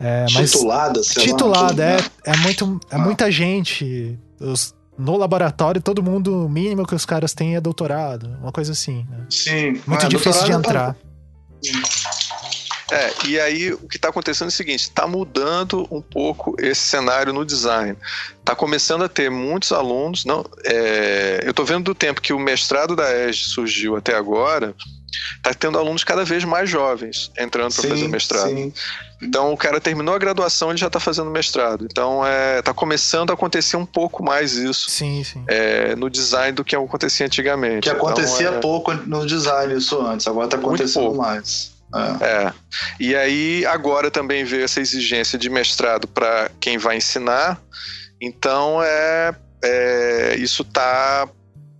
É, mas Titulada, sei lá, titulada tudo, é é muito é Ah. muita gente. Os- no laboratório, todo mundo o mínimo que os caras têm é doutorado, uma coisa assim. né? Sim. Muito Ah, difícil de entrar. É, e aí o que está acontecendo é o seguinte: está mudando um pouco esse cenário no design. Está começando a ter muitos alunos. Não, é, eu estou vendo do tempo que o mestrado da ESG surgiu até agora, está tendo alunos cada vez mais jovens entrando para fazer o mestrado. Sim. Então o cara terminou a graduação, ele já está fazendo mestrado. Então é, tá começando a acontecer um pouco mais isso. Sim, sim. É, no design do que acontecia antigamente. Que acontecia então, é... pouco no design isso antes, agora está acontecendo mais. É. é. E aí agora também veio essa exigência de mestrado para quem vai ensinar. Então é, é isso tá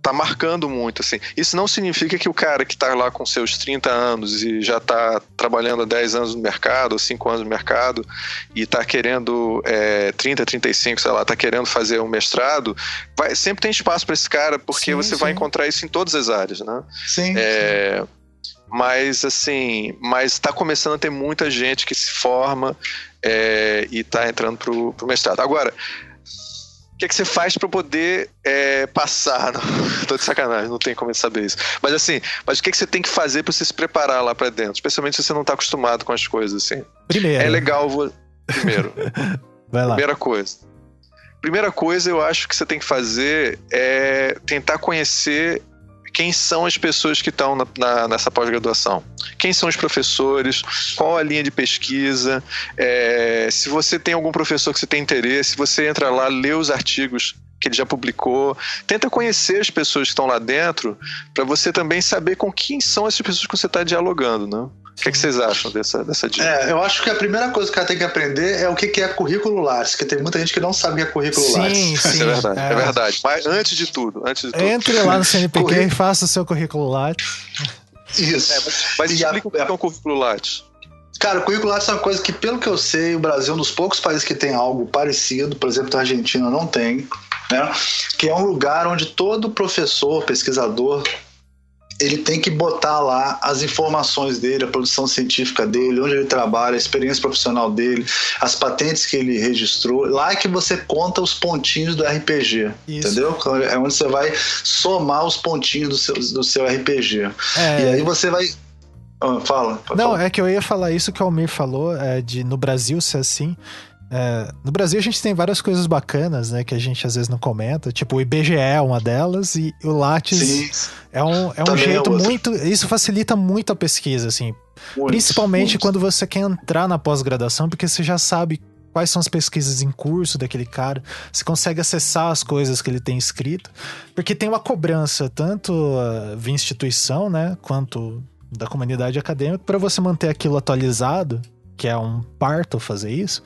tá marcando muito, assim. Isso não significa que o cara que tá lá com seus 30 anos e já tá trabalhando há 10 anos no mercado, ou 5 anos no mercado, e tá querendo é, 30, 35, sei lá, tá querendo fazer um mestrado, vai, sempre tem espaço para esse cara, porque sim, você sim. vai encontrar isso em todas as áreas, né? Sim. É, sim. Mas, assim, mas tá começando a ter muita gente que se forma é, e tá entrando pro, pro mestrado. Agora, que, é que você faz para poder é, passar? Não, tô de sacanagem, não tem como saber isso. Mas assim, mas o que, é que você tem que fazer para você se preparar lá para dentro? Especialmente se você não tá acostumado com as coisas, assim. Primeiro. É legal. Vo... Primeiro. Vai lá. Primeira coisa. Primeira coisa, eu acho que você tem que fazer é tentar conhecer quem são as pessoas que estão na, na, nessa pós-graduação. Quem são os professores, qual a linha de pesquisa, é, se você tem algum professor que você tem interesse, você entra lá, lê os artigos que ele já publicou. Tenta conhecer as pessoas que estão lá dentro para você também saber com quem são essas pessoas que você está dialogando, né? O que, é que, vocês acham dessa, dessa dica? É, eu acho que a primeira coisa que ela tem que aprender é o que, é currículo Lattes, porque tem muita gente que não sabe o que é currículo sim, Lattes. Sim, é verdade, é. é. verdade. Mas antes de tudo, antes de tudo. Entre lá no CNPq e faça o seu currículo Lattes. Isso. É, mas, mas explica o que é um currículo Lattes. Cara, o currículo Lattes é uma coisa que, pelo que eu sei, o Brasil é um dos poucos países que tem algo parecido, por exemplo, a Argentina não tem, né? Que é um lugar onde todo professor, pesquisador ele tem que botar lá as informações dele, a produção científica dele, onde ele trabalha, a experiência profissional dele, as patentes que ele registrou. Lá é que você conta os pontinhos do RPG, Isso. entendeu? É onde você vai somar os pontinhos do seu, do seu RPG. É... E aí você vai ah, fala. Não, falar. é que eu ia falar isso que o Almir falou, é, de no Brasil ser assim. É, no Brasil a gente tem várias coisas bacanas, né, que a gente às vezes não comenta, tipo o IBGE é uma delas e o Lattes Sim. é um, é um é jeito é muito, isso facilita muito a pesquisa, assim, muito, principalmente muito. quando você quer entrar na pós-graduação, porque você já sabe quais são as pesquisas em curso daquele cara, você consegue acessar as coisas que ele tem escrito, porque tem uma cobrança tanto uh, via instituição, né, quanto da comunidade acadêmica para você manter aquilo atualizado, que é um parto fazer isso.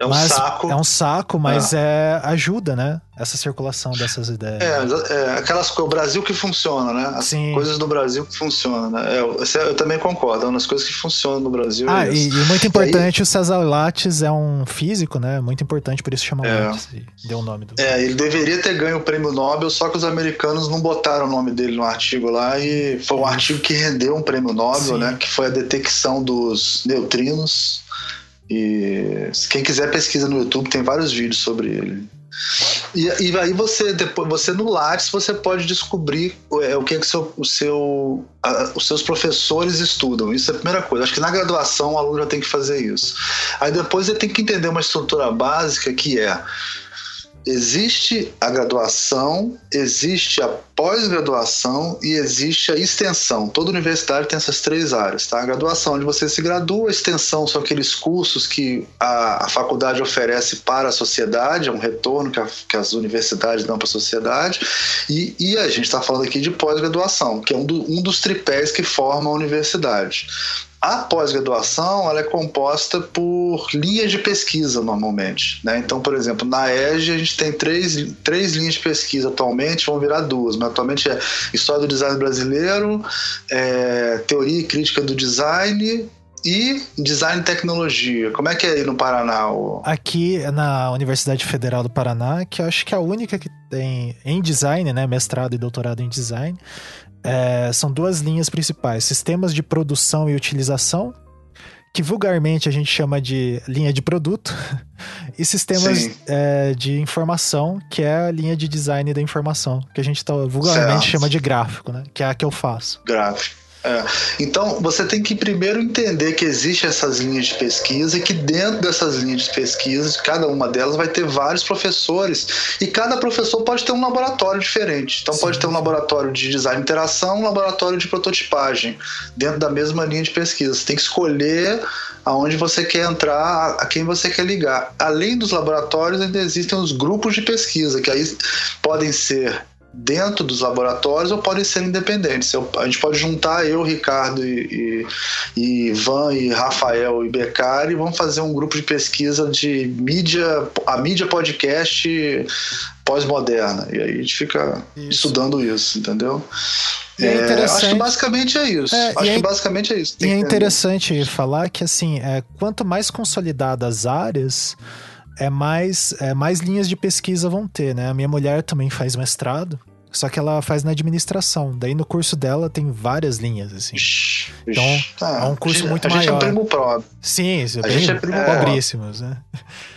É um mas saco. É um saco, mas é. é. ajuda, né? Essa circulação dessas ideias. É, é aquelas coisas, o Brasil que funciona, né? As Sim. coisas do Brasil que funcionam, né? É, eu, eu, também concordo, é uma das coisas que funcionam no Brasil. Ah, é e, e, muito importante, e aí, o César Lattes é um físico, né? Muito importante, por isso chama é. Lattes. Deu o nome do. É, ele deveria ter ganho o prêmio Nobel, só que os americanos não botaram o nome dele no artigo lá e foi um artigo que rendeu um prêmio Nobel, Sim. né? Que foi a detecção dos neutrinos e quem quiser pesquisa no YouTube, tem vários vídeos sobre ele. E, e aí você depois você no Lattes você pode descobrir é, o que, é que seu, o seu, a, os seus professores estudam. Isso é a primeira coisa. Acho que na graduação o aluno já tem que fazer isso. Aí depois ele tem que entender uma estrutura básica que é existe a graduação, existe a pós-graduação e existe a extensão. Toda universidade tem essas três áreas, tá? A graduação, onde você se gradua, a extensão são aqueles cursos que a, a faculdade oferece para a sociedade, é um retorno que, a, que as universidades dão para a sociedade, e, e a gente está falando aqui de pós-graduação, que é um, do, um dos tripés que formam a universidade. A pós-graduação ela é composta por linhas de pesquisa normalmente. Né? Então, por exemplo, na EGE a gente tem três, três linhas de pesquisa atualmente, vão virar duas, mas atualmente é História do Design Brasileiro, é, Teoria e Crítica do Design e Design e Tecnologia. Como é que é aí no Paraná? O... Aqui na Universidade Federal do Paraná, que eu acho que é a única que tem em design, né, mestrado e doutorado em design, é, são duas linhas principais: sistemas de produção e utilização, que vulgarmente a gente chama de linha de produto, e sistemas é, de informação, que é a linha de design da informação, que a gente tá, vulgarmente certo. chama de gráfico, né? Que é a que eu faço. Gráfico. É. Então, você tem que primeiro entender que existem essas linhas de pesquisa e que dentro dessas linhas de pesquisa, cada uma delas vai ter vários professores e cada professor pode ter um laboratório diferente. Então, Sim. pode ter um laboratório de design de interação, um laboratório de prototipagem dentro da mesma linha de pesquisa. Você tem que escolher aonde você quer entrar, a quem você quer ligar. Além dos laboratórios, ainda existem os grupos de pesquisa, que aí podem ser dentro dos laboratórios ou podem ser independentes. a gente pode juntar eu, Ricardo e, e, e Ivan e Rafael e Beccari e vamos fazer um grupo de pesquisa de mídia, a mídia podcast pós-moderna. E aí a gente fica isso. estudando isso, entendeu? É, interessante. É, acho que basicamente é isso. É, acho é, que basicamente é isso. e é interessante falar que assim, é, quanto mais consolidadas as áreas, é mais, é, mais linhas de pesquisa vão ter, né? A minha mulher também faz mestrado. Só que ela faz na administração. Daí no curso dela tem várias linhas, assim. Então ah, é um curso muito a maior. A gente é primo pobre. Sim, a gente é primo pobríssimos, né?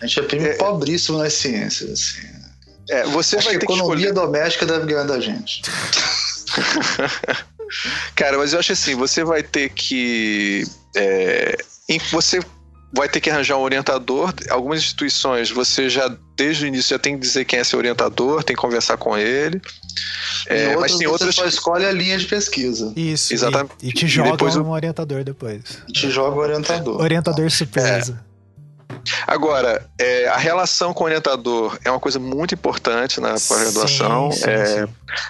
A gente é primo é, pobríssimo nas ciências, assim. É, você Acho vai que ter a economia que doméstica deve ganhar da gente. Cara, mas eu acho assim, você vai ter que. É, você vai ter que arranjar um orientador. Algumas instituições você já, desde o início, já tem que dizer quem é seu orientador, tem que conversar com ele. É, outros, mas tem outras. Você só escolhe a linha de pesquisa. Isso. Exatamente. E, e te joga e depois um orientador depois. Te joga o orientador. Orientador surpresa. É. Agora, é, a relação com o orientador é uma coisa muito importante na pós-graduação. É,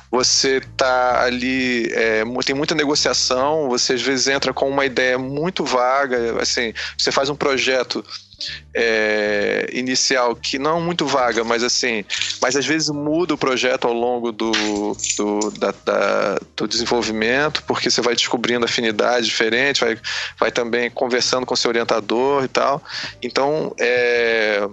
você está ali, é, tem muita negociação, você às vezes entra com uma ideia muito vaga, assim, você faz um projeto é, inicial que não muito vaga, mas assim, mas às vezes muda o projeto ao longo do, do, da, da, do desenvolvimento, porque você vai descobrindo afinidades diferentes, vai, vai também conversando com seu orientador e tal. Então, é,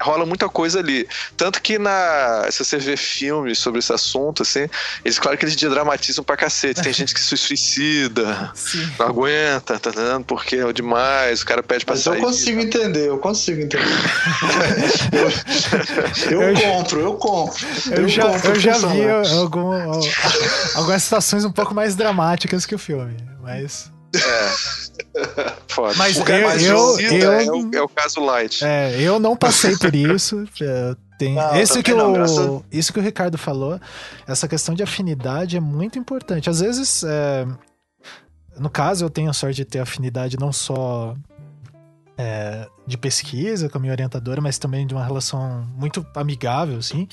rola muita coisa ali. Tanto que na. Se você vê filmes sobre esse assunto, assim, eles, claro que eles dramatizam pra cacete. Tem gente que se suicida, Sim. não aguenta, tá entendendo? Porque é demais, o cara pede pra Mas sair. Eu consigo entender, eu consigo entender. eu, eu, eu, compro, eu compro. Eu, eu já, compro eu já vi algum, algumas situações um pouco mais dramáticas que o filme, mas. É. Foda. Mas o eu, mais eu, eu, é, o, é o caso light. É, eu não passei por isso. Tem, não, esse que não, o, isso que o Ricardo falou, essa questão de afinidade é muito importante. Às vezes, é, no caso, eu tenho a sorte de ter afinidade não só é, de pesquisa com a minha orientadora, mas também de uma relação muito amigável, assim.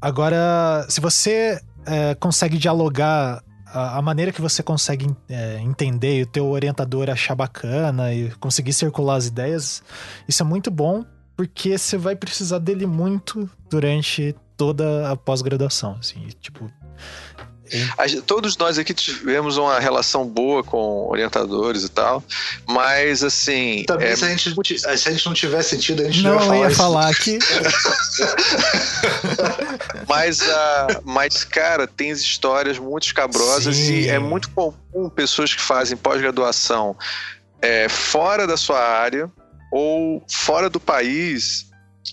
Agora, se você é, consegue dialogar a, maneira que você consegue é, entender e o teu orientador achar bacana e conseguir circular as ideias, isso é muito bom porque você vai precisar dele muito durante toda a pós-graduação, assim, tipo, Todos nós aqui tivemos uma relação boa com orientadores e tal, mas assim. Também é... se, a gente, se a gente não tivesse sentido, a gente não, não ia falar, aqui. mas, uh, mas, cara, tem histórias muito escabrosas Sim. e é muito comum pessoas que fazem pós-graduação é, fora da sua área ou fora do país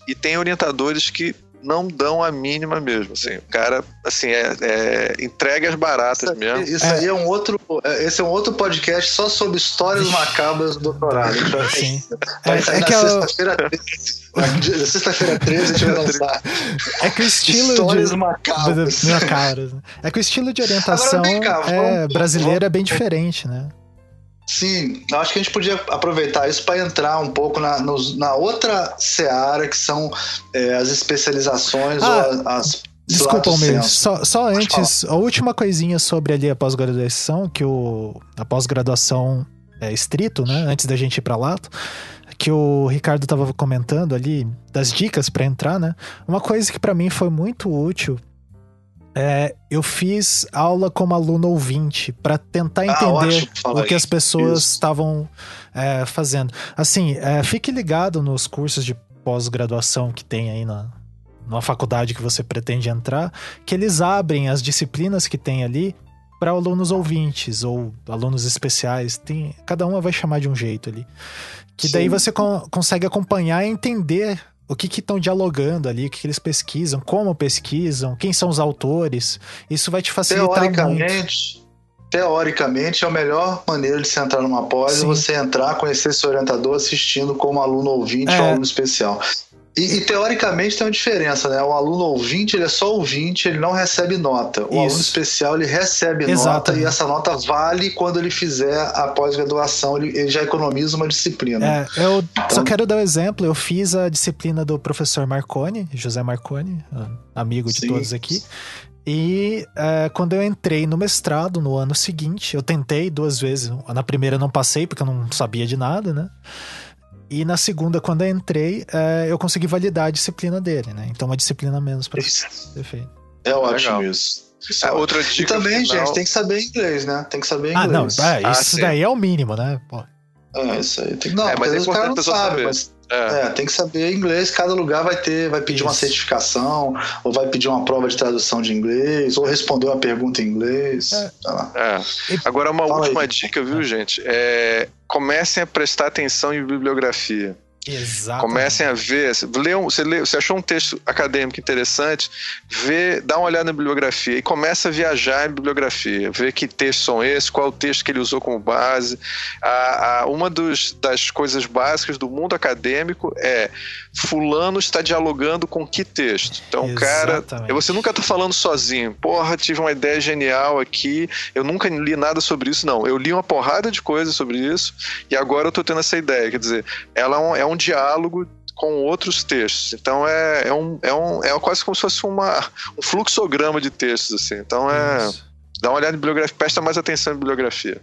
e tem orientadores que não dão a mínima mesmo. Assim, o cara, assim, é, é entrega as baratas isso, mesmo. Isso aí é um outro. É, esse é um outro podcast só sobre histórias macabras do doutorado. Sim. Vai é, é na sexta-feira 13. Na sexta-feira 13 a gente vai lançar. É que o estilo Histórias de. Macabras. macabras. É que o estilo de orientação cá, é, brasileiro é bem diferente, né? Sim, eu acho que a gente podia aproveitar isso para entrar um pouco na, nos, na outra seara, que são é, as especializações ah, ou as. Desculpa, Almir, só, só antes, a última coisinha sobre ali a pós-graduação, que o, a pós-graduação é estrito, né? Antes da gente ir para lá, que o Ricardo estava comentando ali, das dicas para entrar, né? Uma coisa que para mim foi muito útil é, eu fiz aula como aluno ouvinte para tentar ah, entender ah, o que as pessoas estavam é, fazendo. Assim, é, fique ligado nos cursos de pós-graduação que tem aí na, na faculdade que você pretende entrar, que eles abrem as disciplinas que tem ali para alunos ouvintes ou alunos especiais. Tem, cada uma vai chamar de um jeito ali. Que Sim. daí você con consegue acompanhar e entender o que estão dialogando ali, o que, que, eles pesquisam, como pesquisam, quem são os autores. Isso vai te facilitar teoricamente, muito. teoricamente, é a melhor maneira de se entrar numa pós é Sim. você entrar, conhecer seu orientador assistindo como aluno ouvinte É. ou aluno especial. E, e, teoricamente tem uma diferença, né? O aluno ouvinte, ele é só ouvinte, ele não recebe nota. O Isso. aluno especial, ele recebe nota e essa nota vale quando ele fizer a pós-graduação, ele, ele já economiza uma disciplina. É, eu Então- só quero dar um exemplo. Eu fiz a disciplina do professor Marconi, José Marconi, ah, amigo de Sim. todos aqui. E é, quando eu entrei no mestrado no ano seguinte, eu tentei duas vezes. Na primeira eu não passei porque eu não sabia de nada, né? E na segunda, quando eu entrei, é, eu consegui validar a disciplina dele, né? Então uma disciplina menos para Isso. ser feito. É ótimo Legal. isso. É Ah, ótimo. outra E dica também, final- gente, tem que saber inglês, né? Tem que saber Ah, não, inglês. é, Ah, isso sim. daí é o mínimo, né? Pô, É, isso aí. Tem... Não, É, mas é importante não a pessoa sabe, saber. mas É. É, tem que saber inglês, cada lugar vai ter, vai pedir uma Isso. certificação, ou vai pedir uma prova de tradução de inglês, ou responder uma pergunta em inglês. É. É. Agora, uma Fala última aí. dica, viu, gente? É, comecem a prestar atenção em bibliografia. Exato. Comecem a ver. Lê um- você, lê- você achou um texto acadêmico interessante, vê, dá uma olhada na bibliografia e começa a viajar em bibliografia. Ver que textos são esses, qual é o texto que ele usou como base. A- a- uma dos, das coisas básicas do mundo acadêmico é fulano está dialogando com que texto. Então, o cara. Exatamente. Você nunca tá falando sozinho. Porra, tive uma ideia genial aqui. Eu nunca li nada sobre isso, não. Eu li uma porrada de coisas sobre isso e agora eu tô tendo essa ideia. Quer dizer, ela é um, é um diálogo com outros textos. Então é, é, um, é, um, é quase como se fosse uma, um fluxograma de textos, assim. Então é. Isso. Dá uma olhada em bibliografia, presta mais atenção em bibliografia.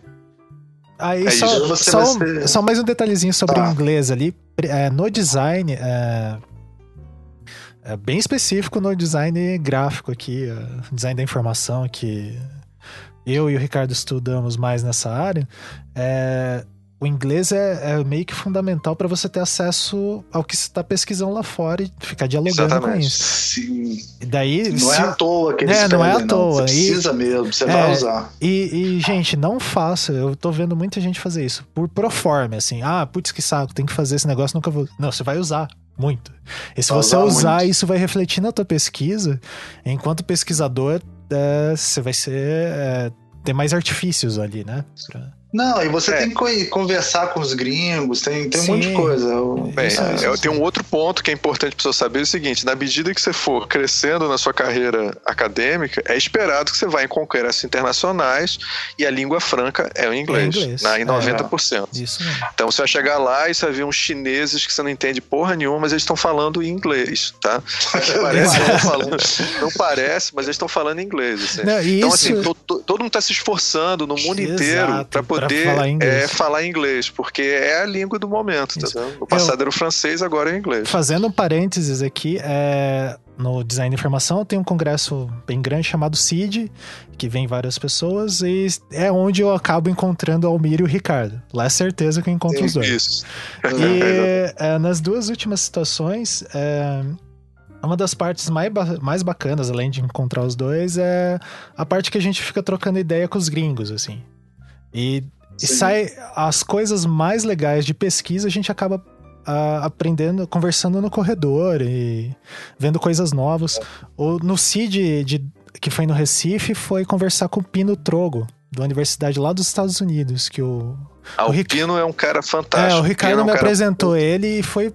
Aí É só, só, ser- só mais um detalhezinho sobre Tá. o inglês ali. É, no design, é, é bem específico no design gráfico aqui, é, design da informação, que eu e o Ricardo estudamos mais nessa área. é, o inglês é, é meio que fundamental para você ter acesso ao que você está pesquisando lá fora e ficar dialogando com Exatamente. isso. Sim. E daí, Não se- é à toa que eles É, não é à pedem, toa. Você E- precisa mesmo, você É, vai usar. E, e, gente, não faça. Eu tô vendo muita gente fazer isso. Por proforme, assim. Ah, putz, que saco, tem que fazer esse negócio, nunca vou. Não, você vai usar muito. E se Vai você usar muito. isso vai refletir na tua pesquisa. Enquanto pesquisador, é, você vai ser. é, ter mais artifícios ali, né? Pra- Não, e você É. tem que co- conversar com os gringos, tem, tem um monte de coisa. Bem, Isso, é, isso, eu isso. tenho um outro ponto que é importante para você saber é o seguinte: na medida que você for crescendo na sua carreira acadêmica, é esperado que você vá em congressos internacionais e a língua franca é o inglês, É inglês. né, em É. 90%. Isso mesmo. Então você vai chegar lá e você vai ver uns chineses que você não entende porra nenhuma, mas eles estão falando em inglês, tá? Parece que eles estão falando, não parece, mas eles estão falando inglês. assim. Não, Então, isso, assim, to- to- todo mundo está se esforçando no mundo Exato, inteiro para poder falar inglês. é, falar inglês, porque é a língua do momento, tá? No passado era o francês, agora é o inglês. Fazendo um parênteses aqui, é, no Design de Informação tem um congresso bem grande chamado CID, que vem várias pessoas, e é onde eu acabo encontrando o Almir e o Ricardo. Lá é certeza que eu encontro os dois. Isso. E é, nas duas últimas situações, é, uma das partes mais, mais bacanas, além de encontrar os dois, é a parte que a gente fica trocando ideia com os gringos, assim. E, e sai as coisas mais legais de pesquisa, a gente acaba ah, aprendendo, conversando no corredor e vendo coisas novas. Ou no CID, de, que foi no Recife, foi conversar com o Pino Trogo, da universidade lá dos Estados Unidos, que o Ah, O o Ric- Pino é um cara fantástico. é, o Ricardo é um me apresentou ele e foi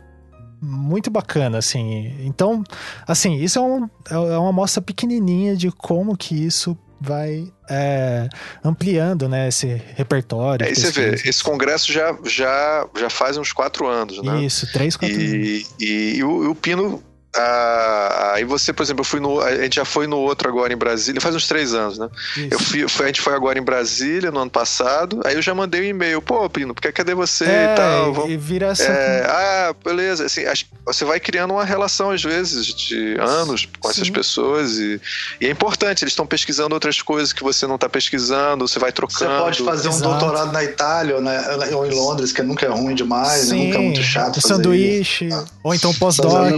muito bacana, assim. Então, assim, isso é, um, é uma amostra pequenininha de como que isso vai é, ampliando, né, esse repertório. É, e você vê, esse congresso já, já, já faz uns quatro anos, né? Isso, três, quatro anos. E, e, e o, e o Pino. Ah, Aí você, por exemplo, eu fui no. A gente já foi no outro agora em Brasília, faz uns três anos, né? Isso. Eu fui, foi- a gente foi agora em Brasília no ano passado, aí eu já mandei um e-mail, pô, Pino, porque cadê você é, e tal? Vamos- e vira essa. É, ah, beleza. Assim, as- você vai criando uma relação, às vezes, de anos com essas Sim. pessoas. E, e é importante, eles estão pesquisando outras coisas que você não está pesquisando, você vai Você trocando. pode fazer um Exato. doutorado na Itália ou, na- ou em Londres, que nunca é ruim demais, né? nunca é muito chato. sanduíche, isso. ou então pós-doc.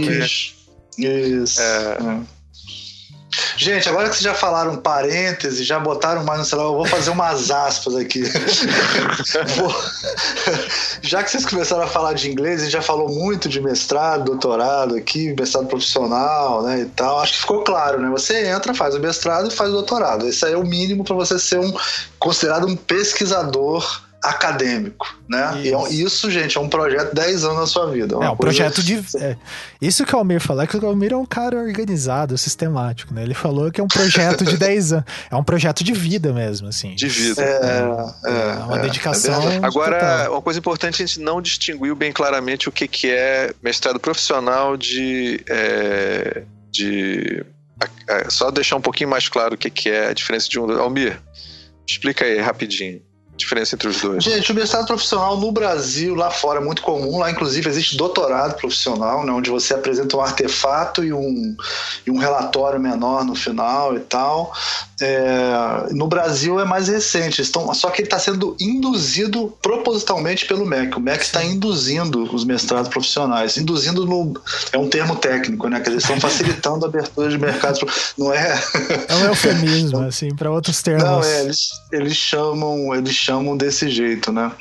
Isso. É. É. Gente, agora que vocês já falaram parênteses, já botaram mais no celular, eu vou fazer umas aspas aqui. vou... Já que vocês começaram a falar de inglês, a gente já falou muito de mestrado, doutorado aqui, mestrado profissional, né, e tal. Acho que ficou claro, né? Você entra, faz o mestrado e faz o doutorado. Esse aí é o mínimo para você ser um considerado um pesquisador acadêmico, né? Isso. E isso, gente, é um projeto de 10 anos na sua vida. É, é um projeto de. É, isso que o Almir falou é que o Almir é um cara organizado, sistemático, né? Ele falou que é um projeto de 10 anos. É um projeto de vida mesmo, assim. De vida. É, é, é uma é, dedicação. Agora, total. uma coisa importante, a gente não distinguiu bem claramente o que, que é mestrado profissional de. de só deixar um pouquinho mais claro o que, que é a diferença de um. Almir, explica aí rapidinho diferença entre os dois? Gente, o mestrado profissional no Brasil, lá fora, é muito comum. Lá, inclusive, existe doutorado profissional, né, onde você apresenta um artefato e um, e um relatório menor no final e tal. É, no Brasil é mais recente, estão, só que ele está sendo induzido propositalmente pelo MEC. O MEC está induzindo os mestrados profissionais. Induzindo no, é um termo técnico, né? Que eles estão facilitando a abertura de mercados. Não é. É um eufemismo, assim, para outros termos. Não, é, eles, eles chamam, eles chamam desse jeito, né?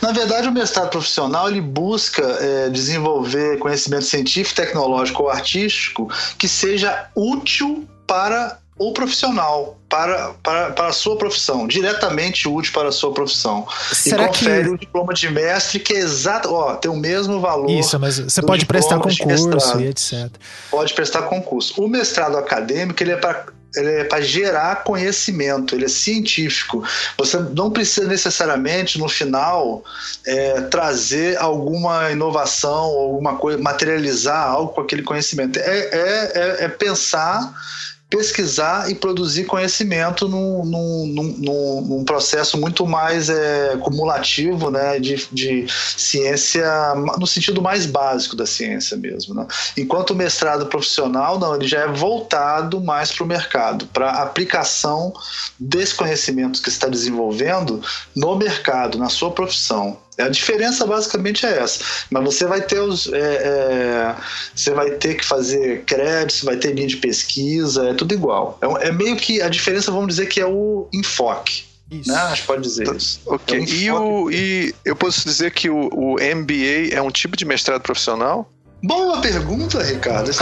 Na verdade, o mestrado profissional ele busca é, desenvolver conhecimento científico, tecnológico ou artístico que seja útil para o profissional para, para, para a sua profissão, diretamente útil para a sua profissão. Será e confere que... o diploma de mestre que é exato, ó, tem o mesmo valor. Isso, mas você pode prestar concurso e etc. Pode prestar concurso. O mestrado acadêmico, ele é para ele é para gerar conhecimento, ele é científico. Você não precisa necessariamente, no final, é, trazer alguma inovação, alguma coisa, materializar algo com aquele conhecimento. É, é, é, é pensar pesquisar e produzir conhecimento num, num, num, num processo muito mais é, cumulativo né, de, de ciência, no sentido mais básico da ciência mesmo. Né? Enquanto o mestrado profissional, não, ele já é voltado mais para o mercado, para aplicação desse conhecimento que está desenvolvendo no mercado, na sua profissão. A diferença basicamente é essa. Mas você vai ter os. É, é, você vai ter que fazer créditos, vai ter linha de pesquisa, é tudo igual. É, é, meio que a diferença, vamos dizer, que é o enfoque. Isso. Né? Acho que pode dizer isso. Ok. É e, o, e eu posso dizer que o, o MBA é um tipo de mestrado profissional? Boa pergunta, Ricardo.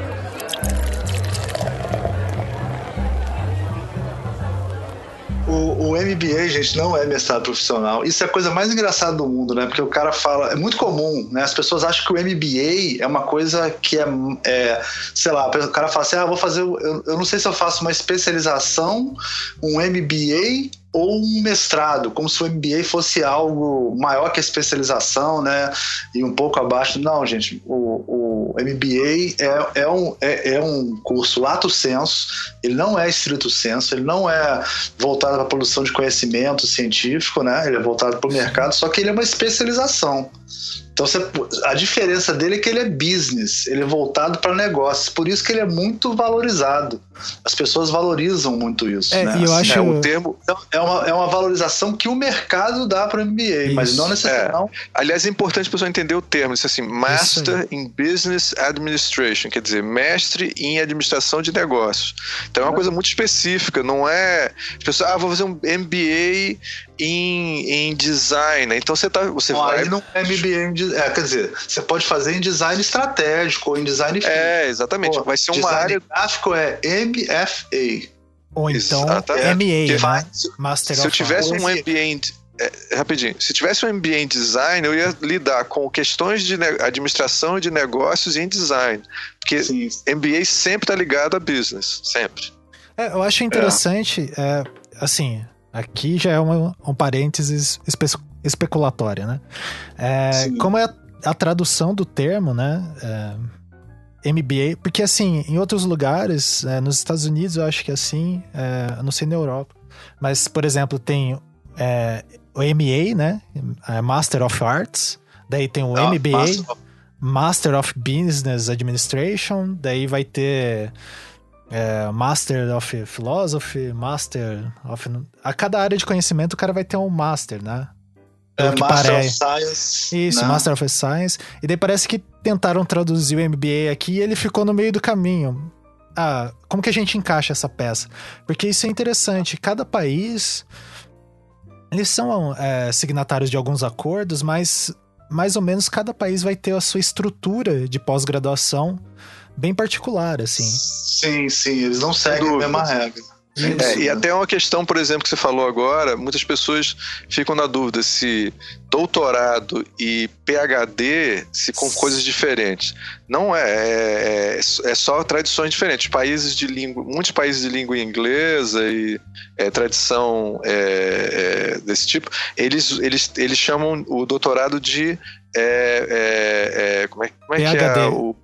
O, o, MBA, gente, não é mestrado profissional. Isso é a coisa mais engraçada do mundo, né? Porque o cara fala. É muito comum, né? As pessoas acham que o MBA é uma coisa que é. é sei lá, o cara fala assim: ah, vou fazer. Eu, eu não sei se eu faço uma especialização, um MBA ou um mestrado, como se o MBA fosse algo maior que a especialização, né? E um pouco abaixo. Não, gente, o, o MBA é, é, um, é, é, um curso lato senso, ele não é estrito senso, ele não é voltado para a produção de conhecimento científico, né? Ele é voltado para o mercado, só que ele é uma especialização. Então você, a diferença dele é que ele é business, ele é voltado para negócios, por isso que ele é muito valorizado. As pessoas valorizam muito isso. É, né? eu assim, acho é, o termo é uma, é uma valorização que o mercado dá para o MBA, isso. mas não necessariamente. É. Aliás, é importante a pessoa entender o termo. Isso assim, Master in Business Administration, quer dizer, mestre em administração de negócios. Então é uma coisa muito específica, não é. As pessoas, ah, vou fazer um MBA em, em design. Então você tá. Você vai. Não é MBA em é, quer dizer, você pode fazer em design estratégico ou em design É, exatamente. Pô, vai ser uma área. gráfico é MFA. Ou então MA, né? Master Se eu tivesse um MBA em, é, rapidinho, se tivesse um MBA em design, eu ia lidar com questões de administração e de negócios em design. Porque Sim. MBA sempre está ligado a business, sempre. É, eu acho interessante, é. assim, aqui já é uma, um parênteses espe especulatório, né? É, como é a, a, tradução do termo, né? É, MBA, porque assim, em outros lugares, é, nos Estados Unidos eu acho que é assim, é, não sei na Europa, mas por exemplo, tem é, o MA, né? Master of Arts, daí tem o ah, MBA, Master of... Master of Business Administration, daí vai ter é, Master of Philosophy, Master of. A cada área de conhecimento o cara vai ter um Master, né? pelo É, Master parece. of Science. Isso, né? Master of Science. E daí parece que tentaram traduzir o MBA aqui e ele ficou no meio do caminho. Ah, como que a gente encaixa essa peça? Porque isso é interessante. Cada país. Eles são é, signatários de alguns acordos, mas mais ou menos cada país vai ter a sua estrutura de pós-graduação bem particular, assim. Sim, sim, eles não seguem a mesma regra. É, e até uma questão, por exemplo, que você falou agora, muitas pessoas ficam na dúvida se doutorado e PhD se com coisas diferentes. Não é, é, é só tradições diferentes. Países de língua, muitos países de língua inglesa e é, tradição é, é, desse tipo, eles, eles, eles chamam o doutorado de é, é, é, como é, como é que é PhD. o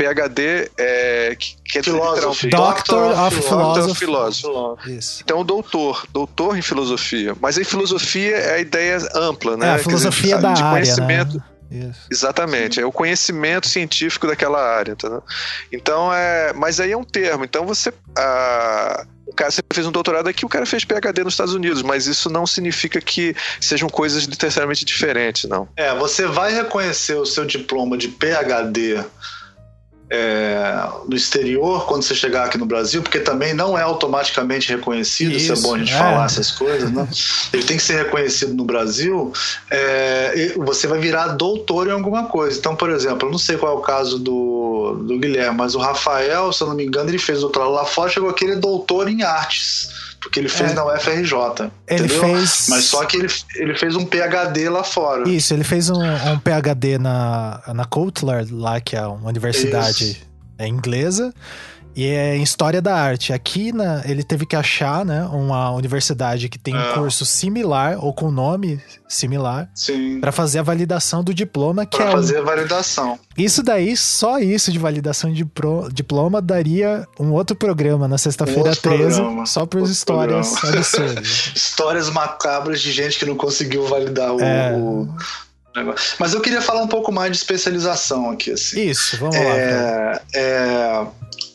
PhD é, que dizer Philosophy. literalmente- Doctor of Doctor Philosophy. of Philosophy. Isso. Então, doutor, doutor em filosofia. Mas aí filosofia é a ideia ampla, né? É, a filosofia dizer, da de área, conhecimento. né? Isso. Exatamente, é o conhecimento científico daquela área, entendeu? Então é, mas aí é um termo. Então você, ah, o cara você fez um doutorado aqui, o cara fez PhD nos Estados Unidos, mas isso não significa que sejam coisas necessariamente diferentes, não. É, você vai reconhecer o seu diploma de PhD é, no exterior quando você chegar aqui no Brasil, porque também não é automaticamente reconhecido, isso, Isso, é bom a gente é. falar essas coisas, né? Ele tem que ser reconhecido no Brasil, é, você vai virar doutor em alguma coisa. Então, por exemplo, eu não sei qual é o caso do, do Guilherme, mas o Rafael, se eu não me engano, ele fez doutorado lá fora, chegou aqui, ele é doutor em artes. Porque ele fez É. na UFRJ. Ele entendeu? fez. Mas só que ele, ele fez um PhD lá fora. Isso, ele fez um, um PhD na, na Coutler, lá que é uma universidade Isso. inglesa, e é em História da Arte. Aqui na, ele teve que achar né, uma universidade que tem um É. curso similar, ou com nome similar, Sim. para fazer a validação do diploma, que Pra é um- fazer a validação. Isso daí, só isso de validação de pro- diploma daria um outro programa na sexta-feira Um outro 13, programa. só por Outro histórias programa. absurdas. Histórias macabras de gente que não conseguiu validar o, É. o. Mas eu queria falar um pouco mais de especialização aqui, assim. Isso, vamos lá. Fran. É, é,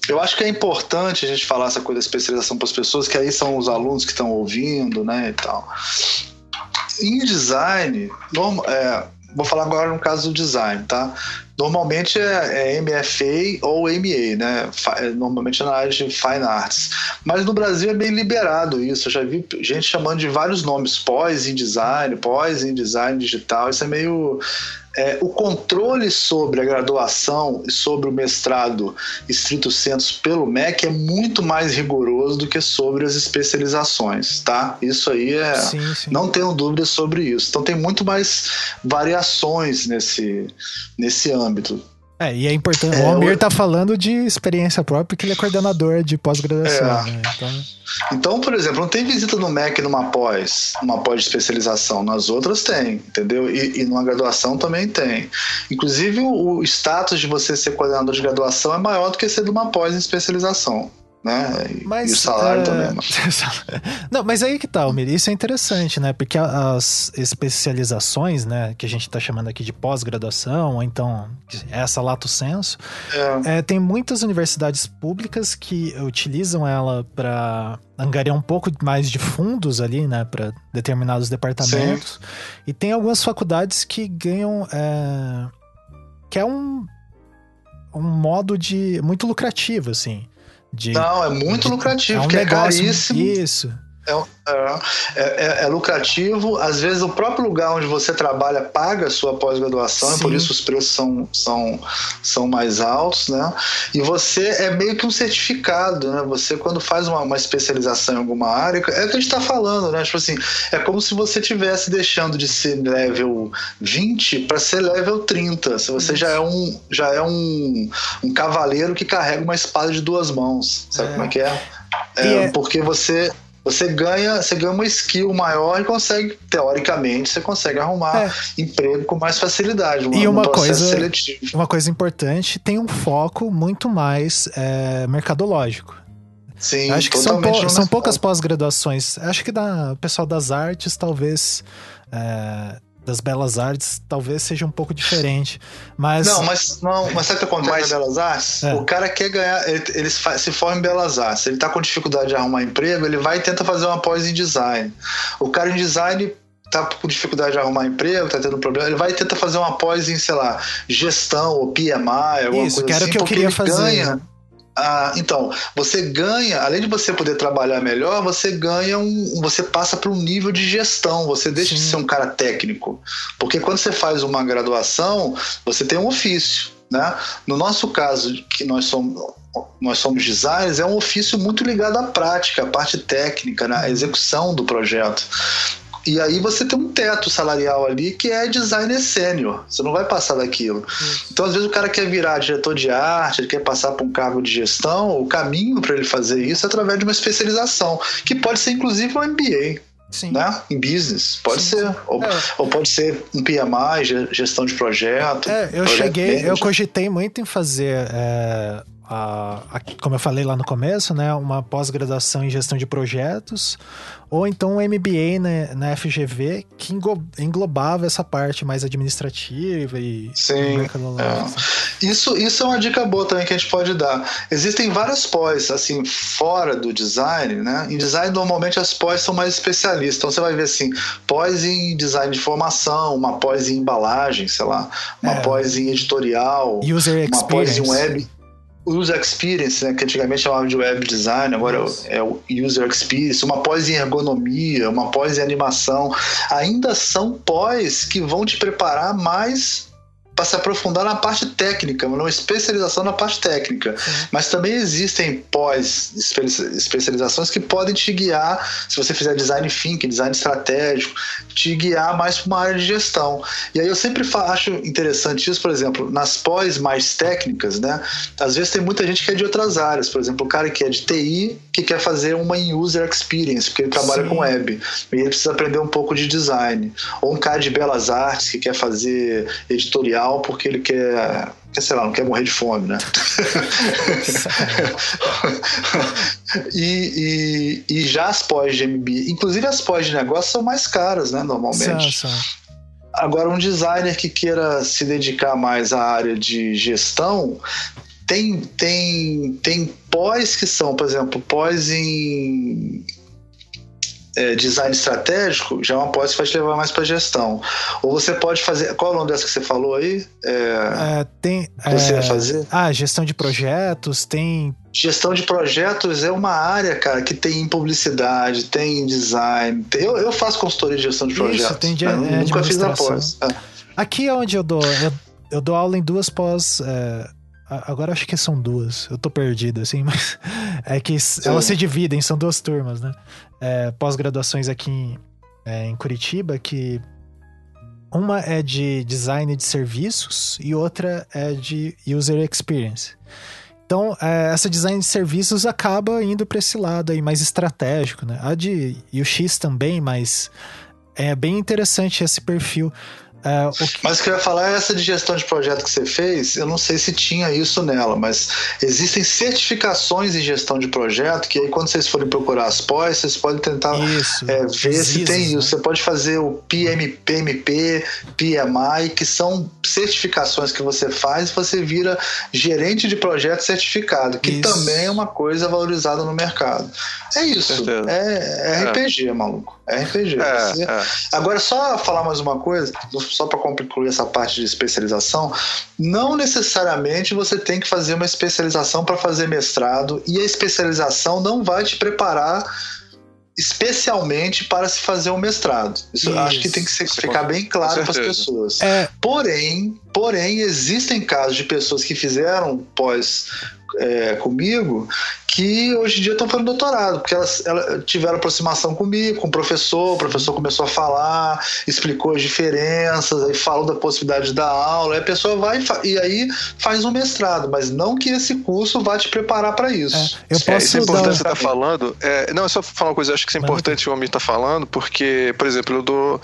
eu acho que é importante a gente falar essa coisa da especialização para as pessoas, que aí são os alunos que estão ouvindo, né, e tal. Em design, é, vou falar agora no caso do design, tá? Normalmente é, é MFA ou MA, né? É, Normalmente é na área de Fine Arts. Mas no Brasil é bem liberado isso. Eu já vi gente chamando de vários nomes, pós em design, pós em design digital. Isso é meio. É, o controle sobre a graduação e sobre o mestrado estrito senso pelo MEC é muito mais rigoroso do que sobre as especializações, tá? Isso aí é. sim, sim. Não tenho dúvidas sobre isso. Então tem muito mais variações nesse, nesse âmbito. É, e é importante. É, o Almir eu- tá falando de experiência própria, porque ele é coordenador de pós-graduação. É. né? Então, Então, por exemplo, não tem visita no MEC numa pós, numa pós de especialização. Nas outras tem, entendeu? E, e numa graduação também tem. Inclusive, o, o status de você ser coordenador de graduação é maior do que ser de uma pós em especialização. Né? E, mas, e o salário é, também. né? Não, mas aí que tá, Almir. Isso é interessante, né? Porque as especializações, né, que a gente tá chamando aqui de pós-graduação, ou então essa lato senso, É, É, tem muitas universidades públicas que utilizam ela para angariar um pouco mais de fundos ali, né, para determinados departamentos. E tem algumas faculdades que ganham, é, que é um um modo de muito lucrativo, assim, de não, é muito lucrativo, é um porque é negócio caríssimo. isso. É, é- é lucrativo, às vezes o próprio lugar onde você trabalha paga a sua pós-graduação, e por isso os preços são, são, são mais altos, né? E você é meio que um certificado, né? Você, quando faz uma, uma especialização em alguma área, é o que a gente está falando, né? Tipo assim, é como se você estivesse deixando de ser level 20 para ser level 30. Se você já é um, já é um, um cavaleiro que carrega uma espada de duas mãos. Sabe É. como é que é? É, é- Porque você você ganha, você ganha uma skill maior e consegue, teoricamente, você consegue arrumar É. emprego com mais facilidade. E um uma coisa- seletivo. Uma coisa importante, tem um foco muito mais é, mercadológico. Sim, Acho que são, pou- são poucas pós-graduações. Acho que da o pessoal das artes, talvez. é, das belas artes, talvez seja um pouco diferente. Mas. Não, mas não, mas sabe o que acontece Mas- em Belas Artes? É. O cara quer ganhar, ele, ele se forma em Belas Artes, ele tá com dificuldade de arrumar emprego, ele vai e tenta fazer uma pós em design. O cara em design tá com dificuldade de arrumar emprego, tá tendo problema, ele vai tentar fazer uma pós em, sei lá, gestão ou PMI, alguma Isso, coisa que era assim, o que eu queria ele fazer. ganha ah, então, você ganha, além de você poder trabalhar melhor, você ganha um. Você passa para um nível de gestão, você deixa de Sim. ser um cara técnico. Porque quando você faz uma graduação, você tem um ofício. Né? No nosso caso, que nós somos. Nós somos designers, é um ofício muito ligado à prática, à parte técnica, na execução do projeto. E aí você tem um teto salarial ali que é designer sênior. Você não vai passar daquilo. Então, às vezes, o cara quer virar diretor de arte, ele quer passar para um cargo de gestão. O caminho para ele fazer isso é através de uma especialização, que pode ser inclusive um MBA. Sim. Né? Em business, pode Sim, ser. Ou, É. ou pode ser um PMI, ge- gestão de projeto. É, eu cheguei, eu cogitei muito em fazer, é, a, a- como eu falei lá no começo, né, uma pós-graduação em gestão de projetos, ou então um MBA na, na FGV que englobava essa parte mais administrativa e Sim, mercadológica. Isso, isso é uma dica boa também que a gente pode dar. Existem várias pós, assim, fora do design, né? Em design, normalmente as pós são mais especialistas. Então você vai ver assim, pós em design de formação, uma pós em embalagem, sei lá, uma É. pós em editorial, User uma pós em web. User Experience, né, que antigamente chamava de Web Design, agora é o- Isso. é o User Experience, uma pós em ergonomia, uma pós em animação, ainda são pós que vão te preparar mais para se aprofundar na parte técnica, uma especialização na parte técnica. Mas também existem pós espe- especializações que podem te guiar, se você fizer design thinking, design estratégico, te guiar mais para uma área de gestão. E aí eu sempre acho interessante isso, por exemplo, nas pós mais técnicas, né? Às vezes tem muita gente que é de outras áreas, por exemplo, o cara que é de TI que quer fazer uma em user experience, porque ele trabalha Sim. com web, e ele precisa aprender um pouco de design. Ou um cara de belas artes que quer fazer editorial porque ele quer, sei lá, não quer morrer de fome, né? e, e, e já as pós de MBA, inclusive as pós de negócio são mais caras, né, normalmente. São, são. Agora, um designer que queira se dedicar mais à área de gestão, tem, tem, tem pós que são, por exemplo, pós em é, design estratégico, já é uma pós que vai te levar mais para gestão. Ou você pode fazer. Qual é o nome dessa que você falou aí? É, É, tem, você é, vai fazer? Ah, gestão de projetos, tem. Gestão de projetos é uma área, cara, que tem em publicidade, tem em design. tem- eu, eu faço consultoria de gestão de Isso, projetos. tem de- né? é, Nunca fiz a pós. É. Aqui é onde eu dou. Eu, eu dou aula em duas pós. Agora acho que são duas. Eu tô perdido, assim, mas. É que s- elas se dividem, são duas turmas, né? É, Pós-graduações aqui em, é, em Curitiba, que. Uma é de design de serviços e outra é de user experience. Então, é, essa design de serviços acaba indo para esse lado aí mais estratégico, né? A de UX também, mas é bem interessante esse perfil. É, o que- Mas o que eu ia falar é essa de gestão de projeto que você fez, eu não sei se tinha isso nela, mas existem certificações em gestão de projeto que aí quando vocês forem procurar as pós, vocês podem tentar Isso. é, ver se tem ISOs, isso. né? Você pode fazer o PMP, PMP, PMI, que são certificações que você faz e você vira gerente de projeto certificado, que Isso. também é uma coisa valorizada no mercado. É isso. certeza. É, é RPG, maluco. É RPG. Você- É, é. Agora, só falar mais uma coisa, só para concluir essa parte de especialização, não necessariamente você tem que fazer uma especialização para fazer mestrado, e a especialização não vai te preparar especialmente para se fazer um mestrado. Isso, eu acho que tem que ser- Isso, ficar bem claro para as pessoas. É, Porém, porém, existem casos de pessoas que fizeram pós é, comigo que hoje em dia estão fazendo doutorado, porque elas, elas tiveram aproximação comigo, com o professor, o professor começou a falar, explicou as diferenças, aí falou da possibilidade de dar aula, aí a pessoa vai e e aí faz um mestrado, mas não que esse curso vá te preparar para isso. é, eu É, isso é posso importante você estar falando. É, não, é só falar uma coisa, eu acho que isso é importante o o Almir está falando, porque, por exemplo, eu dou,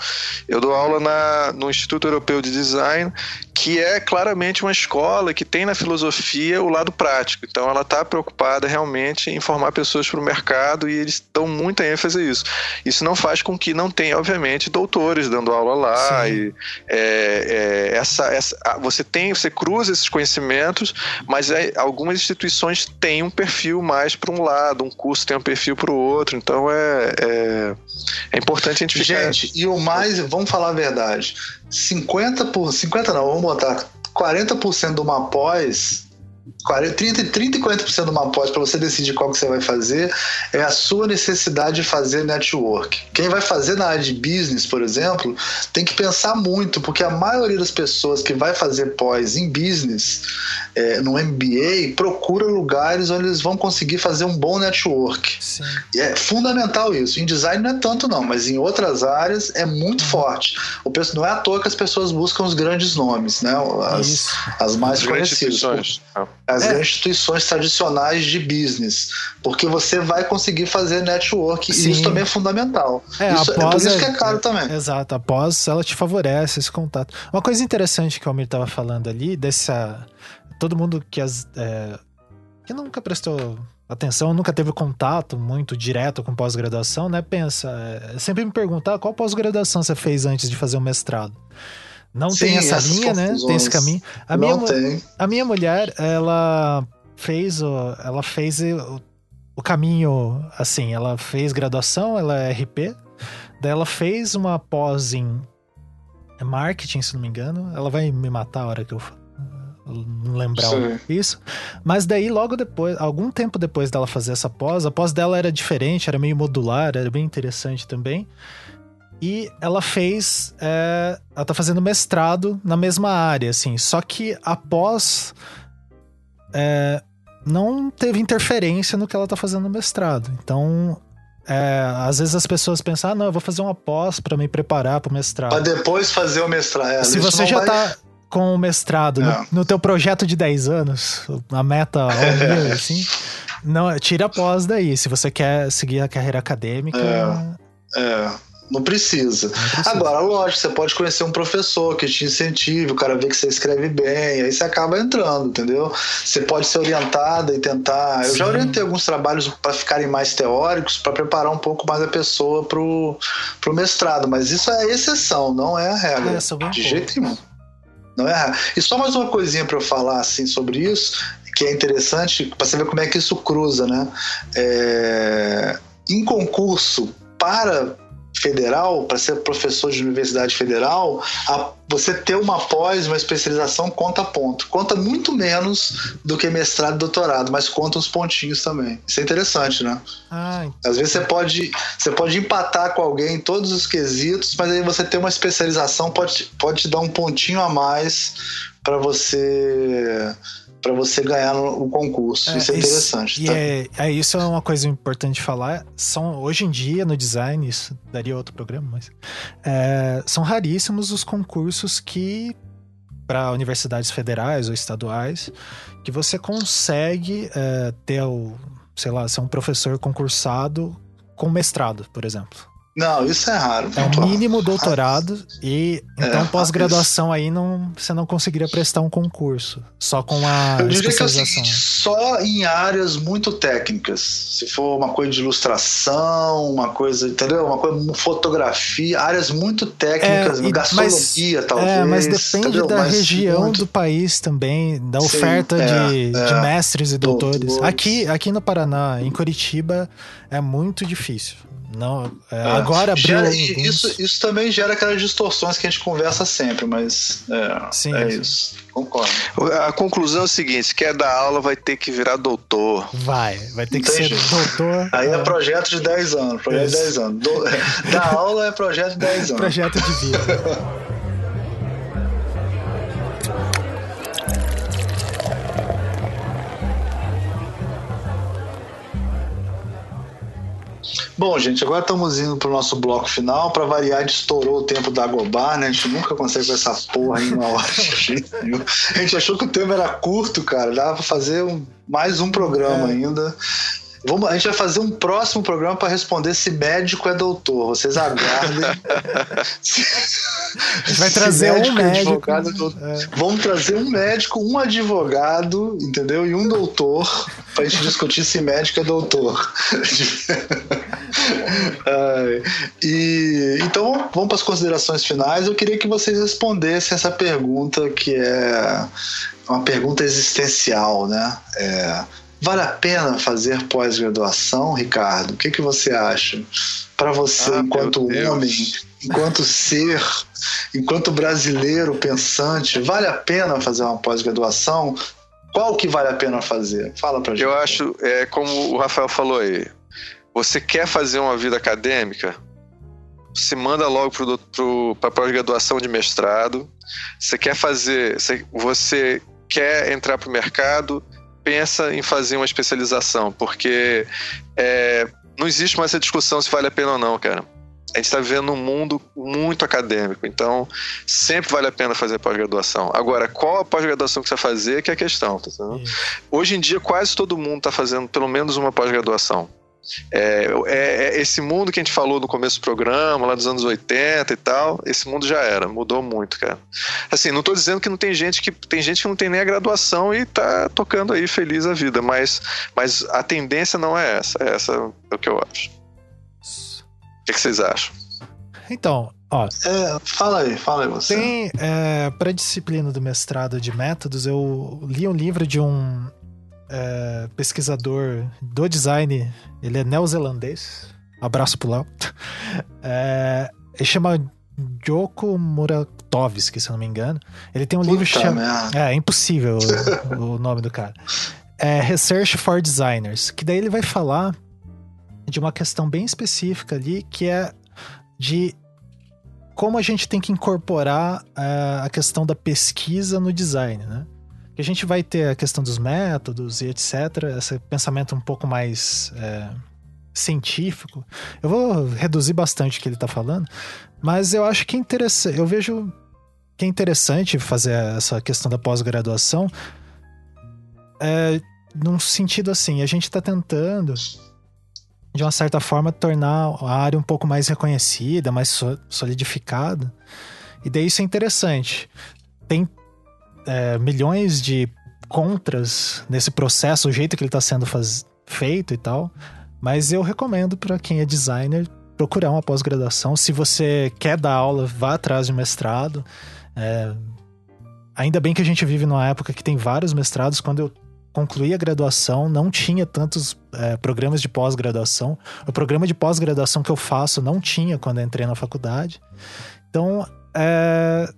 eu dou aula na, no Instituto Europeu de Design que é claramente uma escola que tem na filosofia o lado prático. Então ela está preocupada realmente em formar pessoas para o mercado e eles dão muita ênfase a isso. Isso não faz com que não tenha, obviamente, doutores dando aula lá. Sim. E, é, é, essa, essa, você tem, você cruza esses conhecimentos, mas é, algumas instituições têm um perfil mais para um lado, um curso tem um perfil para o outro. Então é, é, é importante a gente ficar... Gente, e o mais, vamos falar a verdade, 50 por 50 não, vamos botar 40% de uma pós 40, 30, 30 e 40% de uma pós para você decidir qual que você vai fazer é a sua necessidade de fazer network. Quem vai fazer na área de business, por exemplo, tem que pensar muito, porque a maioria das pessoas que vai fazer pós em business, é, no MBA, procura lugares onde eles vão conseguir fazer um bom network. Sim. E é fundamental isso. Em design não é tanto não, mas em outras áreas é muito uhum. forte. O pessoal, não é à toa que as pessoas buscam os grandes nomes, né? As, as mais as conhecidas as é. instituições tradicionais de business, porque você vai conseguir fazer network Sim. e isso também é fundamental. É, isso, é por isso que é caro também. Exato, após ela te favorece esse contato. Uma coisa interessante que o Almir estava falando ali, dessa. Todo mundo que as. É, que nunca prestou atenção, nunca teve contato muito direto com pós-graduação, né? Pensa, é, sempre me perguntar ah, qual pós-graduação você fez antes de fazer o mestrado. Não Sim, tem essa linha, né? Tem esse caminho. A minha. A minha mulher, ela fez o, ela fez o, o caminho assim, ela fez graduação, ela é RP, daí ela fez uma pós em marketing, se não me engano. Ela vai me matar a hora que eu lembrar Sim. isso. Mas daí, logo depois, algum tempo depois dela fazer essa pós, a pós dela era diferente, era meio modular, era bem interessante também. E ela fez. É, ela tá fazendo mestrado na mesma área, assim. Só que após. É, não teve interferência no que ela tá fazendo no mestrado. Então, é, às vezes as pessoas pensam, ah, não, eu vou fazer uma pós para me preparar para o mestrado. Pra depois fazer o mestrado. É, Se você já vai... tá com o mestrado no, é. no, teu projeto de 10 anos, a meta assim, não, tira a pós daí. Se você quer seguir a carreira acadêmica. É. Não precisa. não precisa. Agora, lógico, você pode conhecer um professor que te incentive, o cara vê que você escreve bem, aí você acaba entrando, entendeu? Você pode ser orientada e tentar. Eu já orientei alguns trabalhos para ficarem mais teóricos, para preparar um pouco mais a pessoa pro, pro mestrado, mas isso é exceção, não é a regra. É, de jeito nenhum. Não é. E só mais uma coisinha para eu falar assim sobre isso, que é interessante, para você ver como é que isso cruza, né? É... Em concurso para federal, para ser professor de universidade federal, a, você ter uma pós, uma especialização conta ponto. Conta muito menos do que mestrado e doutorado, mas conta uns pontinhos também. Isso é interessante, né? Ah, Às vezes você pode, você pode empatar com alguém em todos os quesitos, mas aí você ter uma especialização pode, pode te dar um pontinho a mais para você para você ganhar o concurso. É, isso é interessante. Isso, tá? é, é, isso é uma coisa importante falar. São, hoje em dia, no design, isso daria outro programa, mas é, são raríssimos os concursos que para universidades federais ou estaduais que você consegue é, ter o, sei lá, ser um professor concursado com mestrado, por exemplo. Não, isso é raro. É um mínimo doutorado e então é, pós-graduação aí não você não conseguiria prestar um concurso só com a Eu diria que é o seguinte, só em áreas muito técnicas. Se for uma coisa de ilustração, uma coisa, entendeu? Uma coisa fotografia, áreas muito técnicas, é, e, gastronomia mas, talvez. É, mas depende entendeu? da mas região muito... do país também, da Sim, oferta é, de, é, de mestres e doutores. doutores. Aqui, aqui no Paraná, em Curitiba, é muito difícil. Não, é, é, agora abriu. Gera, isso, isso também gera aquelas distorções que a gente conversa sempre, mas é, sim, é sim. isso. Concordo. A conclusão é o seguinte: se quer dar aula, vai ter que virar doutor. Vai, vai ter que ser doutor. Aí é, é projeto de 10 anos. Projeto isso. de 10 anos. Do, dar aula é projeto de 10 anos. projeto de vida. Bom, gente, agora estamos indo pro nosso bloco final. Para variar, a gente estourou o tempo da Gobar, né? A gente nunca consegue ver essa porra em uma hora. a gente achou que o tema era curto, cara. Dava pra fazer um, mais um programa é. ainda. Vamos, a gente vai fazer um próximo programa para responder se médico é doutor. Vocês aguardem. a gente vai trazer médico um é médico. É. Vamos trazer um médico, um advogado, entendeu? E um doutor para a gente discutir se médico é doutor. e então vamos para as considerações finais. Eu queria que vocês respondessem essa pergunta que é uma pergunta existencial, né? É, Vale a pena fazer pós-graduação, Ricardo? O que, que você acha? Para você, ah, enquanto homem, enquanto ser, enquanto brasileiro pensante, vale a pena fazer uma pós-graduação? Qual que vale a pena fazer? Fala pra gente. Eu acho, é como o Rafael falou aí, você quer fazer uma vida acadêmica? Se manda logo para a pós-graduação de mestrado. Você quer fazer, você quer entrar para o mercado, pensa em fazer uma especialização, porque é, não existe mais essa discussão se vale a pena ou não, cara. A gente está vivendo um mundo muito acadêmico, então sempre vale a pena fazer pós-graduação. Agora, qual a pós-graduação que você vai fazer que é a questão, tá Hoje em dia, quase todo mundo está fazendo pelo menos uma pós-graduação. É, é, é, esse mundo que a gente falou no começo do programa, lá dos anos 80 e tal, esse mundo já era, mudou muito, cara. Assim, não estou dizendo que não tem gente que tem gente que não tem nem a graduação e tá tocando aí feliz a vida, mas, mas a tendência não é essa, é essa é o que eu acho. O que, que vocês acham? Então, ó. É, fala aí, fala aí você. Tem, é, para disciplina do mestrado de métodos, eu li um livro de um é, pesquisador do design, ele é neozelandês. Abraço pro Léo. É, ele chama Joko Muratovski, se eu não me engano. Ele tem um Puta livro chamado. É, é impossível o, o, nome do cara. É Research for Designers. Que daí ele vai falar de uma questão bem específica ali, que é de como a gente tem que incorporar é, a questão da pesquisa no design, né? Que a gente vai ter a questão dos métodos e etc. Esse pensamento um pouco mais é, científico. Eu vou reduzir bastante o que ele está falando, mas eu acho que é interessante. Eu vejo que é interessante fazer essa questão da pós-graduação. É, num sentido assim, a gente está tentando de uma certa forma tornar a área um pouco mais reconhecida, mais solidificada. E daí isso é interessante. Tem é, milhões de contras nesse processo, o jeito que ele está sendo faz... feito e tal. Mas eu recomendo para quem é designer procurar uma pós-graduação. Se você quer dar aula, vá atrás de mestrado. É... Ainda bem que a gente vive numa época que tem vários mestrados. Quando eu concluí a graduação, não tinha tantos é, programas de pós-graduação. O programa de pós-graduação que eu faço não tinha quando entrei na faculdade. Então, é,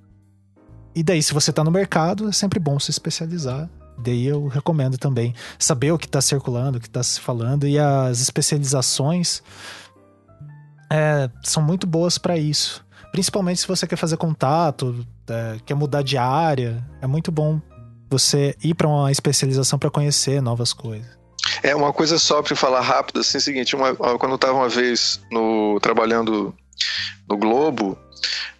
e daí, se você está no mercado, é sempre bom se especializar. Daí eu recomendo também saber o que está circulando, o que está se falando. E as especializações é, são muito boas para isso. Principalmente se você quer fazer contato, é, quer mudar de área. É muito bom você ir para uma especialização para conhecer novas coisas. É uma coisa só para falar rápido, assim, é o seguinte, uma, quando eu estava uma vez no trabalhando no Globo,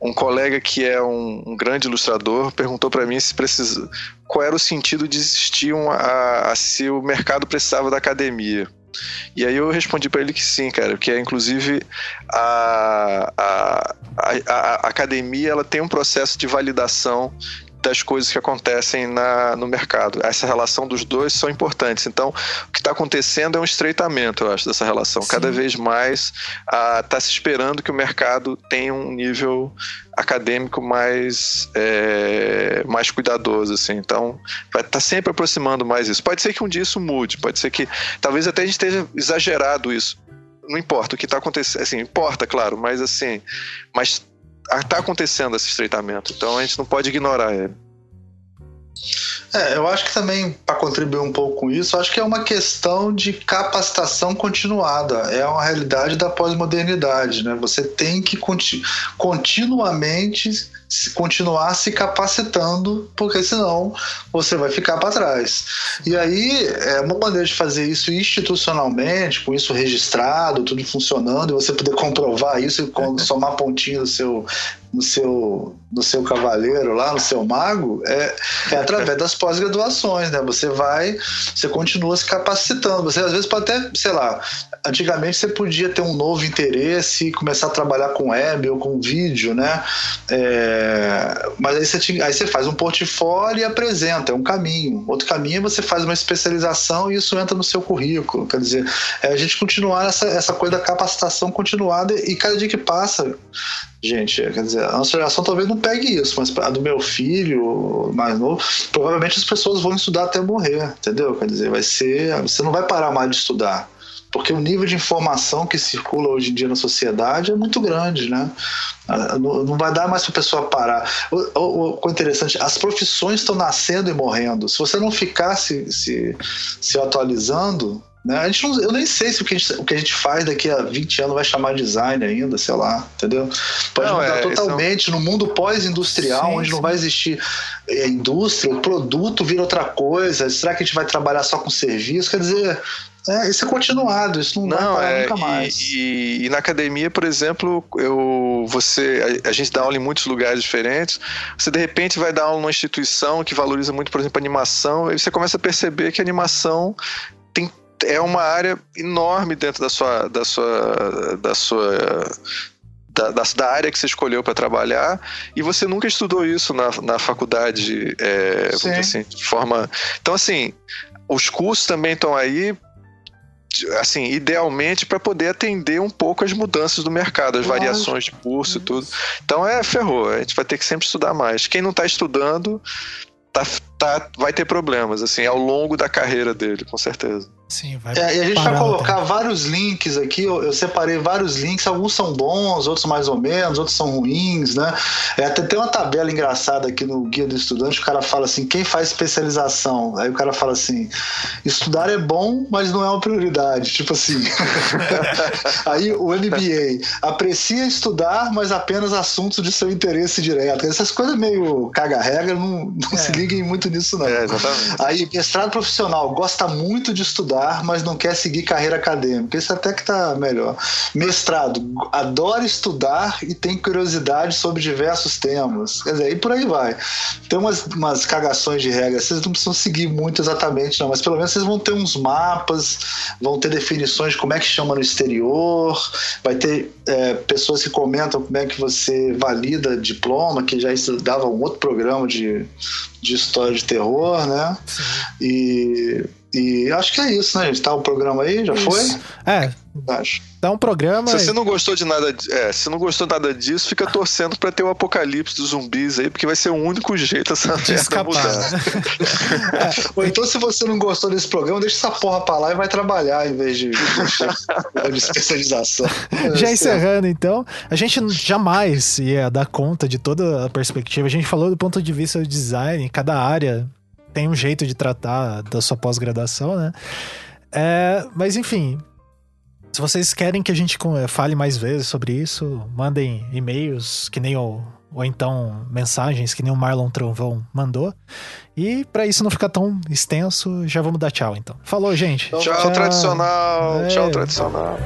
um colega que é um, um grande ilustrador perguntou para mim se precisa, qual era o sentido de existir um, a, a, se o mercado precisava da academia. E aí eu respondi para ele que sim, cara, que é inclusive a, a, a, a, academia ela tem um processo de validação das coisas que acontecem na, no mercado. Essa relação dos dois são importantes. Então, o que está acontecendo é um estreitamento, eu acho, dessa relação. Sim. Cada vez mais está se esperando que o mercado tenha um nível acadêmico mais, é, mais cuidadoso, assim. Então, vai estar tá sempre aproximando mais isso. Pode ser que um dia isso mude, pode ser que talvez até a gente esteja exagerado isso. Não importa o que está acontecendo, assim, importa, claro, mas assim, mas está acontecendo esse estreitamento, então a gente não pode ignorar ele. É, eu acho que também, para contribuir um pouco com isso, acho que é uma questão de capacitação continuada. É uma realidade da pós-modernidade. Né? Você tem que conti continuamente continuar se capacitando, porque senão você vai ficar para trás. E aí, é uma maneira de fazer isso institucionalmente, com isso registrado, tudo funcionando, e você poder comprovar isso e somar pontinho no seu no seu, no seu cavaleiro lá, no seu mago, é, é através das pós-graduações, né? Você vai, você continua se capacitando. Você às vezes pode até, sei lá, antigamente você podia ter um novo interesse e começar a trabalhar com web ou com vídeo, né? É, mas aí você, tinha, aí você faz um portfólio e apresenta, é um caminho. Outro caminho é você faz uma especialização e isso entra no seu currículo. Quer dizer, é a gente continuar essa, essa coisa da capacitação continuada e cada dia que passa, gente, quer dizer, a nossa geração talvez não pegue isso, mas a do meu filho mais novo, provavelmente as pessoas vão estudar até morrer, entendeu? Quer dizer, vai ser, você não vai parar mais de estudar porque o nível de informação que circula hoje em dia na sociedade é muito grande, né? Ah, não vai dar mais para a pessoa parar. O, o, interessante, as profissões estão nascendo e morrendo. Se você não ficar se, se, se atualizando, né? A gente não, eu nem sei se o que, gente, o que, a gente faz daqui a 20 anos vai chamar design ainda, sei lá, entendeu? Pode não, mudar é, totalmente no mundo pós-industrial, onde sim. não vai existir é, indústria, o produto vira outra coisa. Será que a gente vai trabalhar só com serviço? Quer dizer, é, isso é continuado, isso não, não vai é, nunca mais. E, e, na academia, por exemplo, eu, você, a, a, gente dá aula em muitos lugares diferentes. Você de repente vai dar aula numa instituição que valoriza muito, por exemplo, animação, e você começa a perceber que a animação tem, é uma área enorme dentro da sua, da sua, da sua da, da, da, área que você escolheu para trabalhar e você nunca estudou isso na, na faculdade, é, assim, de forma. Então, assim, os cursos também estão aí assim, idealmente para poder atender um pouco as mudanças do mercado, as variações de curso e tudo. Então é ferrou, a gente vai ter que sempre estudar mais. Quem não está estudando tá, tá, vai ter problemas, assim, ao longo da carreira dele, com certeza. Sim, vai é, e a gente vai colocar vários links aqui, eu, eu, separei vários links, alguns são bons, outros mais ou menos, outros são ruins, né? É, até tem uma tabela engraçada aqui no Guia do Estudante, o cara fala assim, quem faz especialização? Aí o cara fala assim, estudar é bom, mas não é uma prioridade, tipo assim. Aí o MBA, aprecia estudar, mas apenas assuntos de seu interesse direto. Essas coisas meio caga-regra, não, não é. se liguem muito nisso não. É, Aí mestrado profissional, gosta muito de estudar, estudar, mas não quer seguir carreira acadêmica. Isso até que tá melhor. Mestrado, adora estudar e tem curiosidade sobre diversos temas. Quer dizer, e por aí vai. Tem umas, umas cagações de regra, vocês não precisam seguir muito exatamente, não, mas pelo menos vocês vão ter uns mapas, vão ter definições de como é que chama no exterior, vai ter é, pessoas que comentam como é que você valida diploma, que já estudava um outro programa de, de história de terror, né? Sim. E e acho que é isso, né, gente? Tá o programa aí, já isso. foi? É. Acho. Tá um programa. Se você não gostou de nada, é, se não gostou nada disso, fica torcendo para ter o apocalipse dos zumbis aí, porque vai ser o único jeito essa de escapar. mudar. Né? é. Ou então, se você não gostou desse programa, deixa essa porra pra lá e vai trabalhar em vez de, de, de especialização. Já encerrando, então, a gente jamais ia dar conta de toda a perspectiva. A gente falou do ponto de vista do design, cada área tem um jeito de tratar da sua pós-graduação, né? É, mas enfim, se vocês querem que a gente fale mais vezes sobre isso, mandem e-mails, que nem o. Ou então mensagens, que nem o Marlon Trovão mandou. E para isso não ficar tão extenso, já vamos dar tchau então. Falou, gente. Tchau, tchau. tradicional. É. Tchau, tradicional.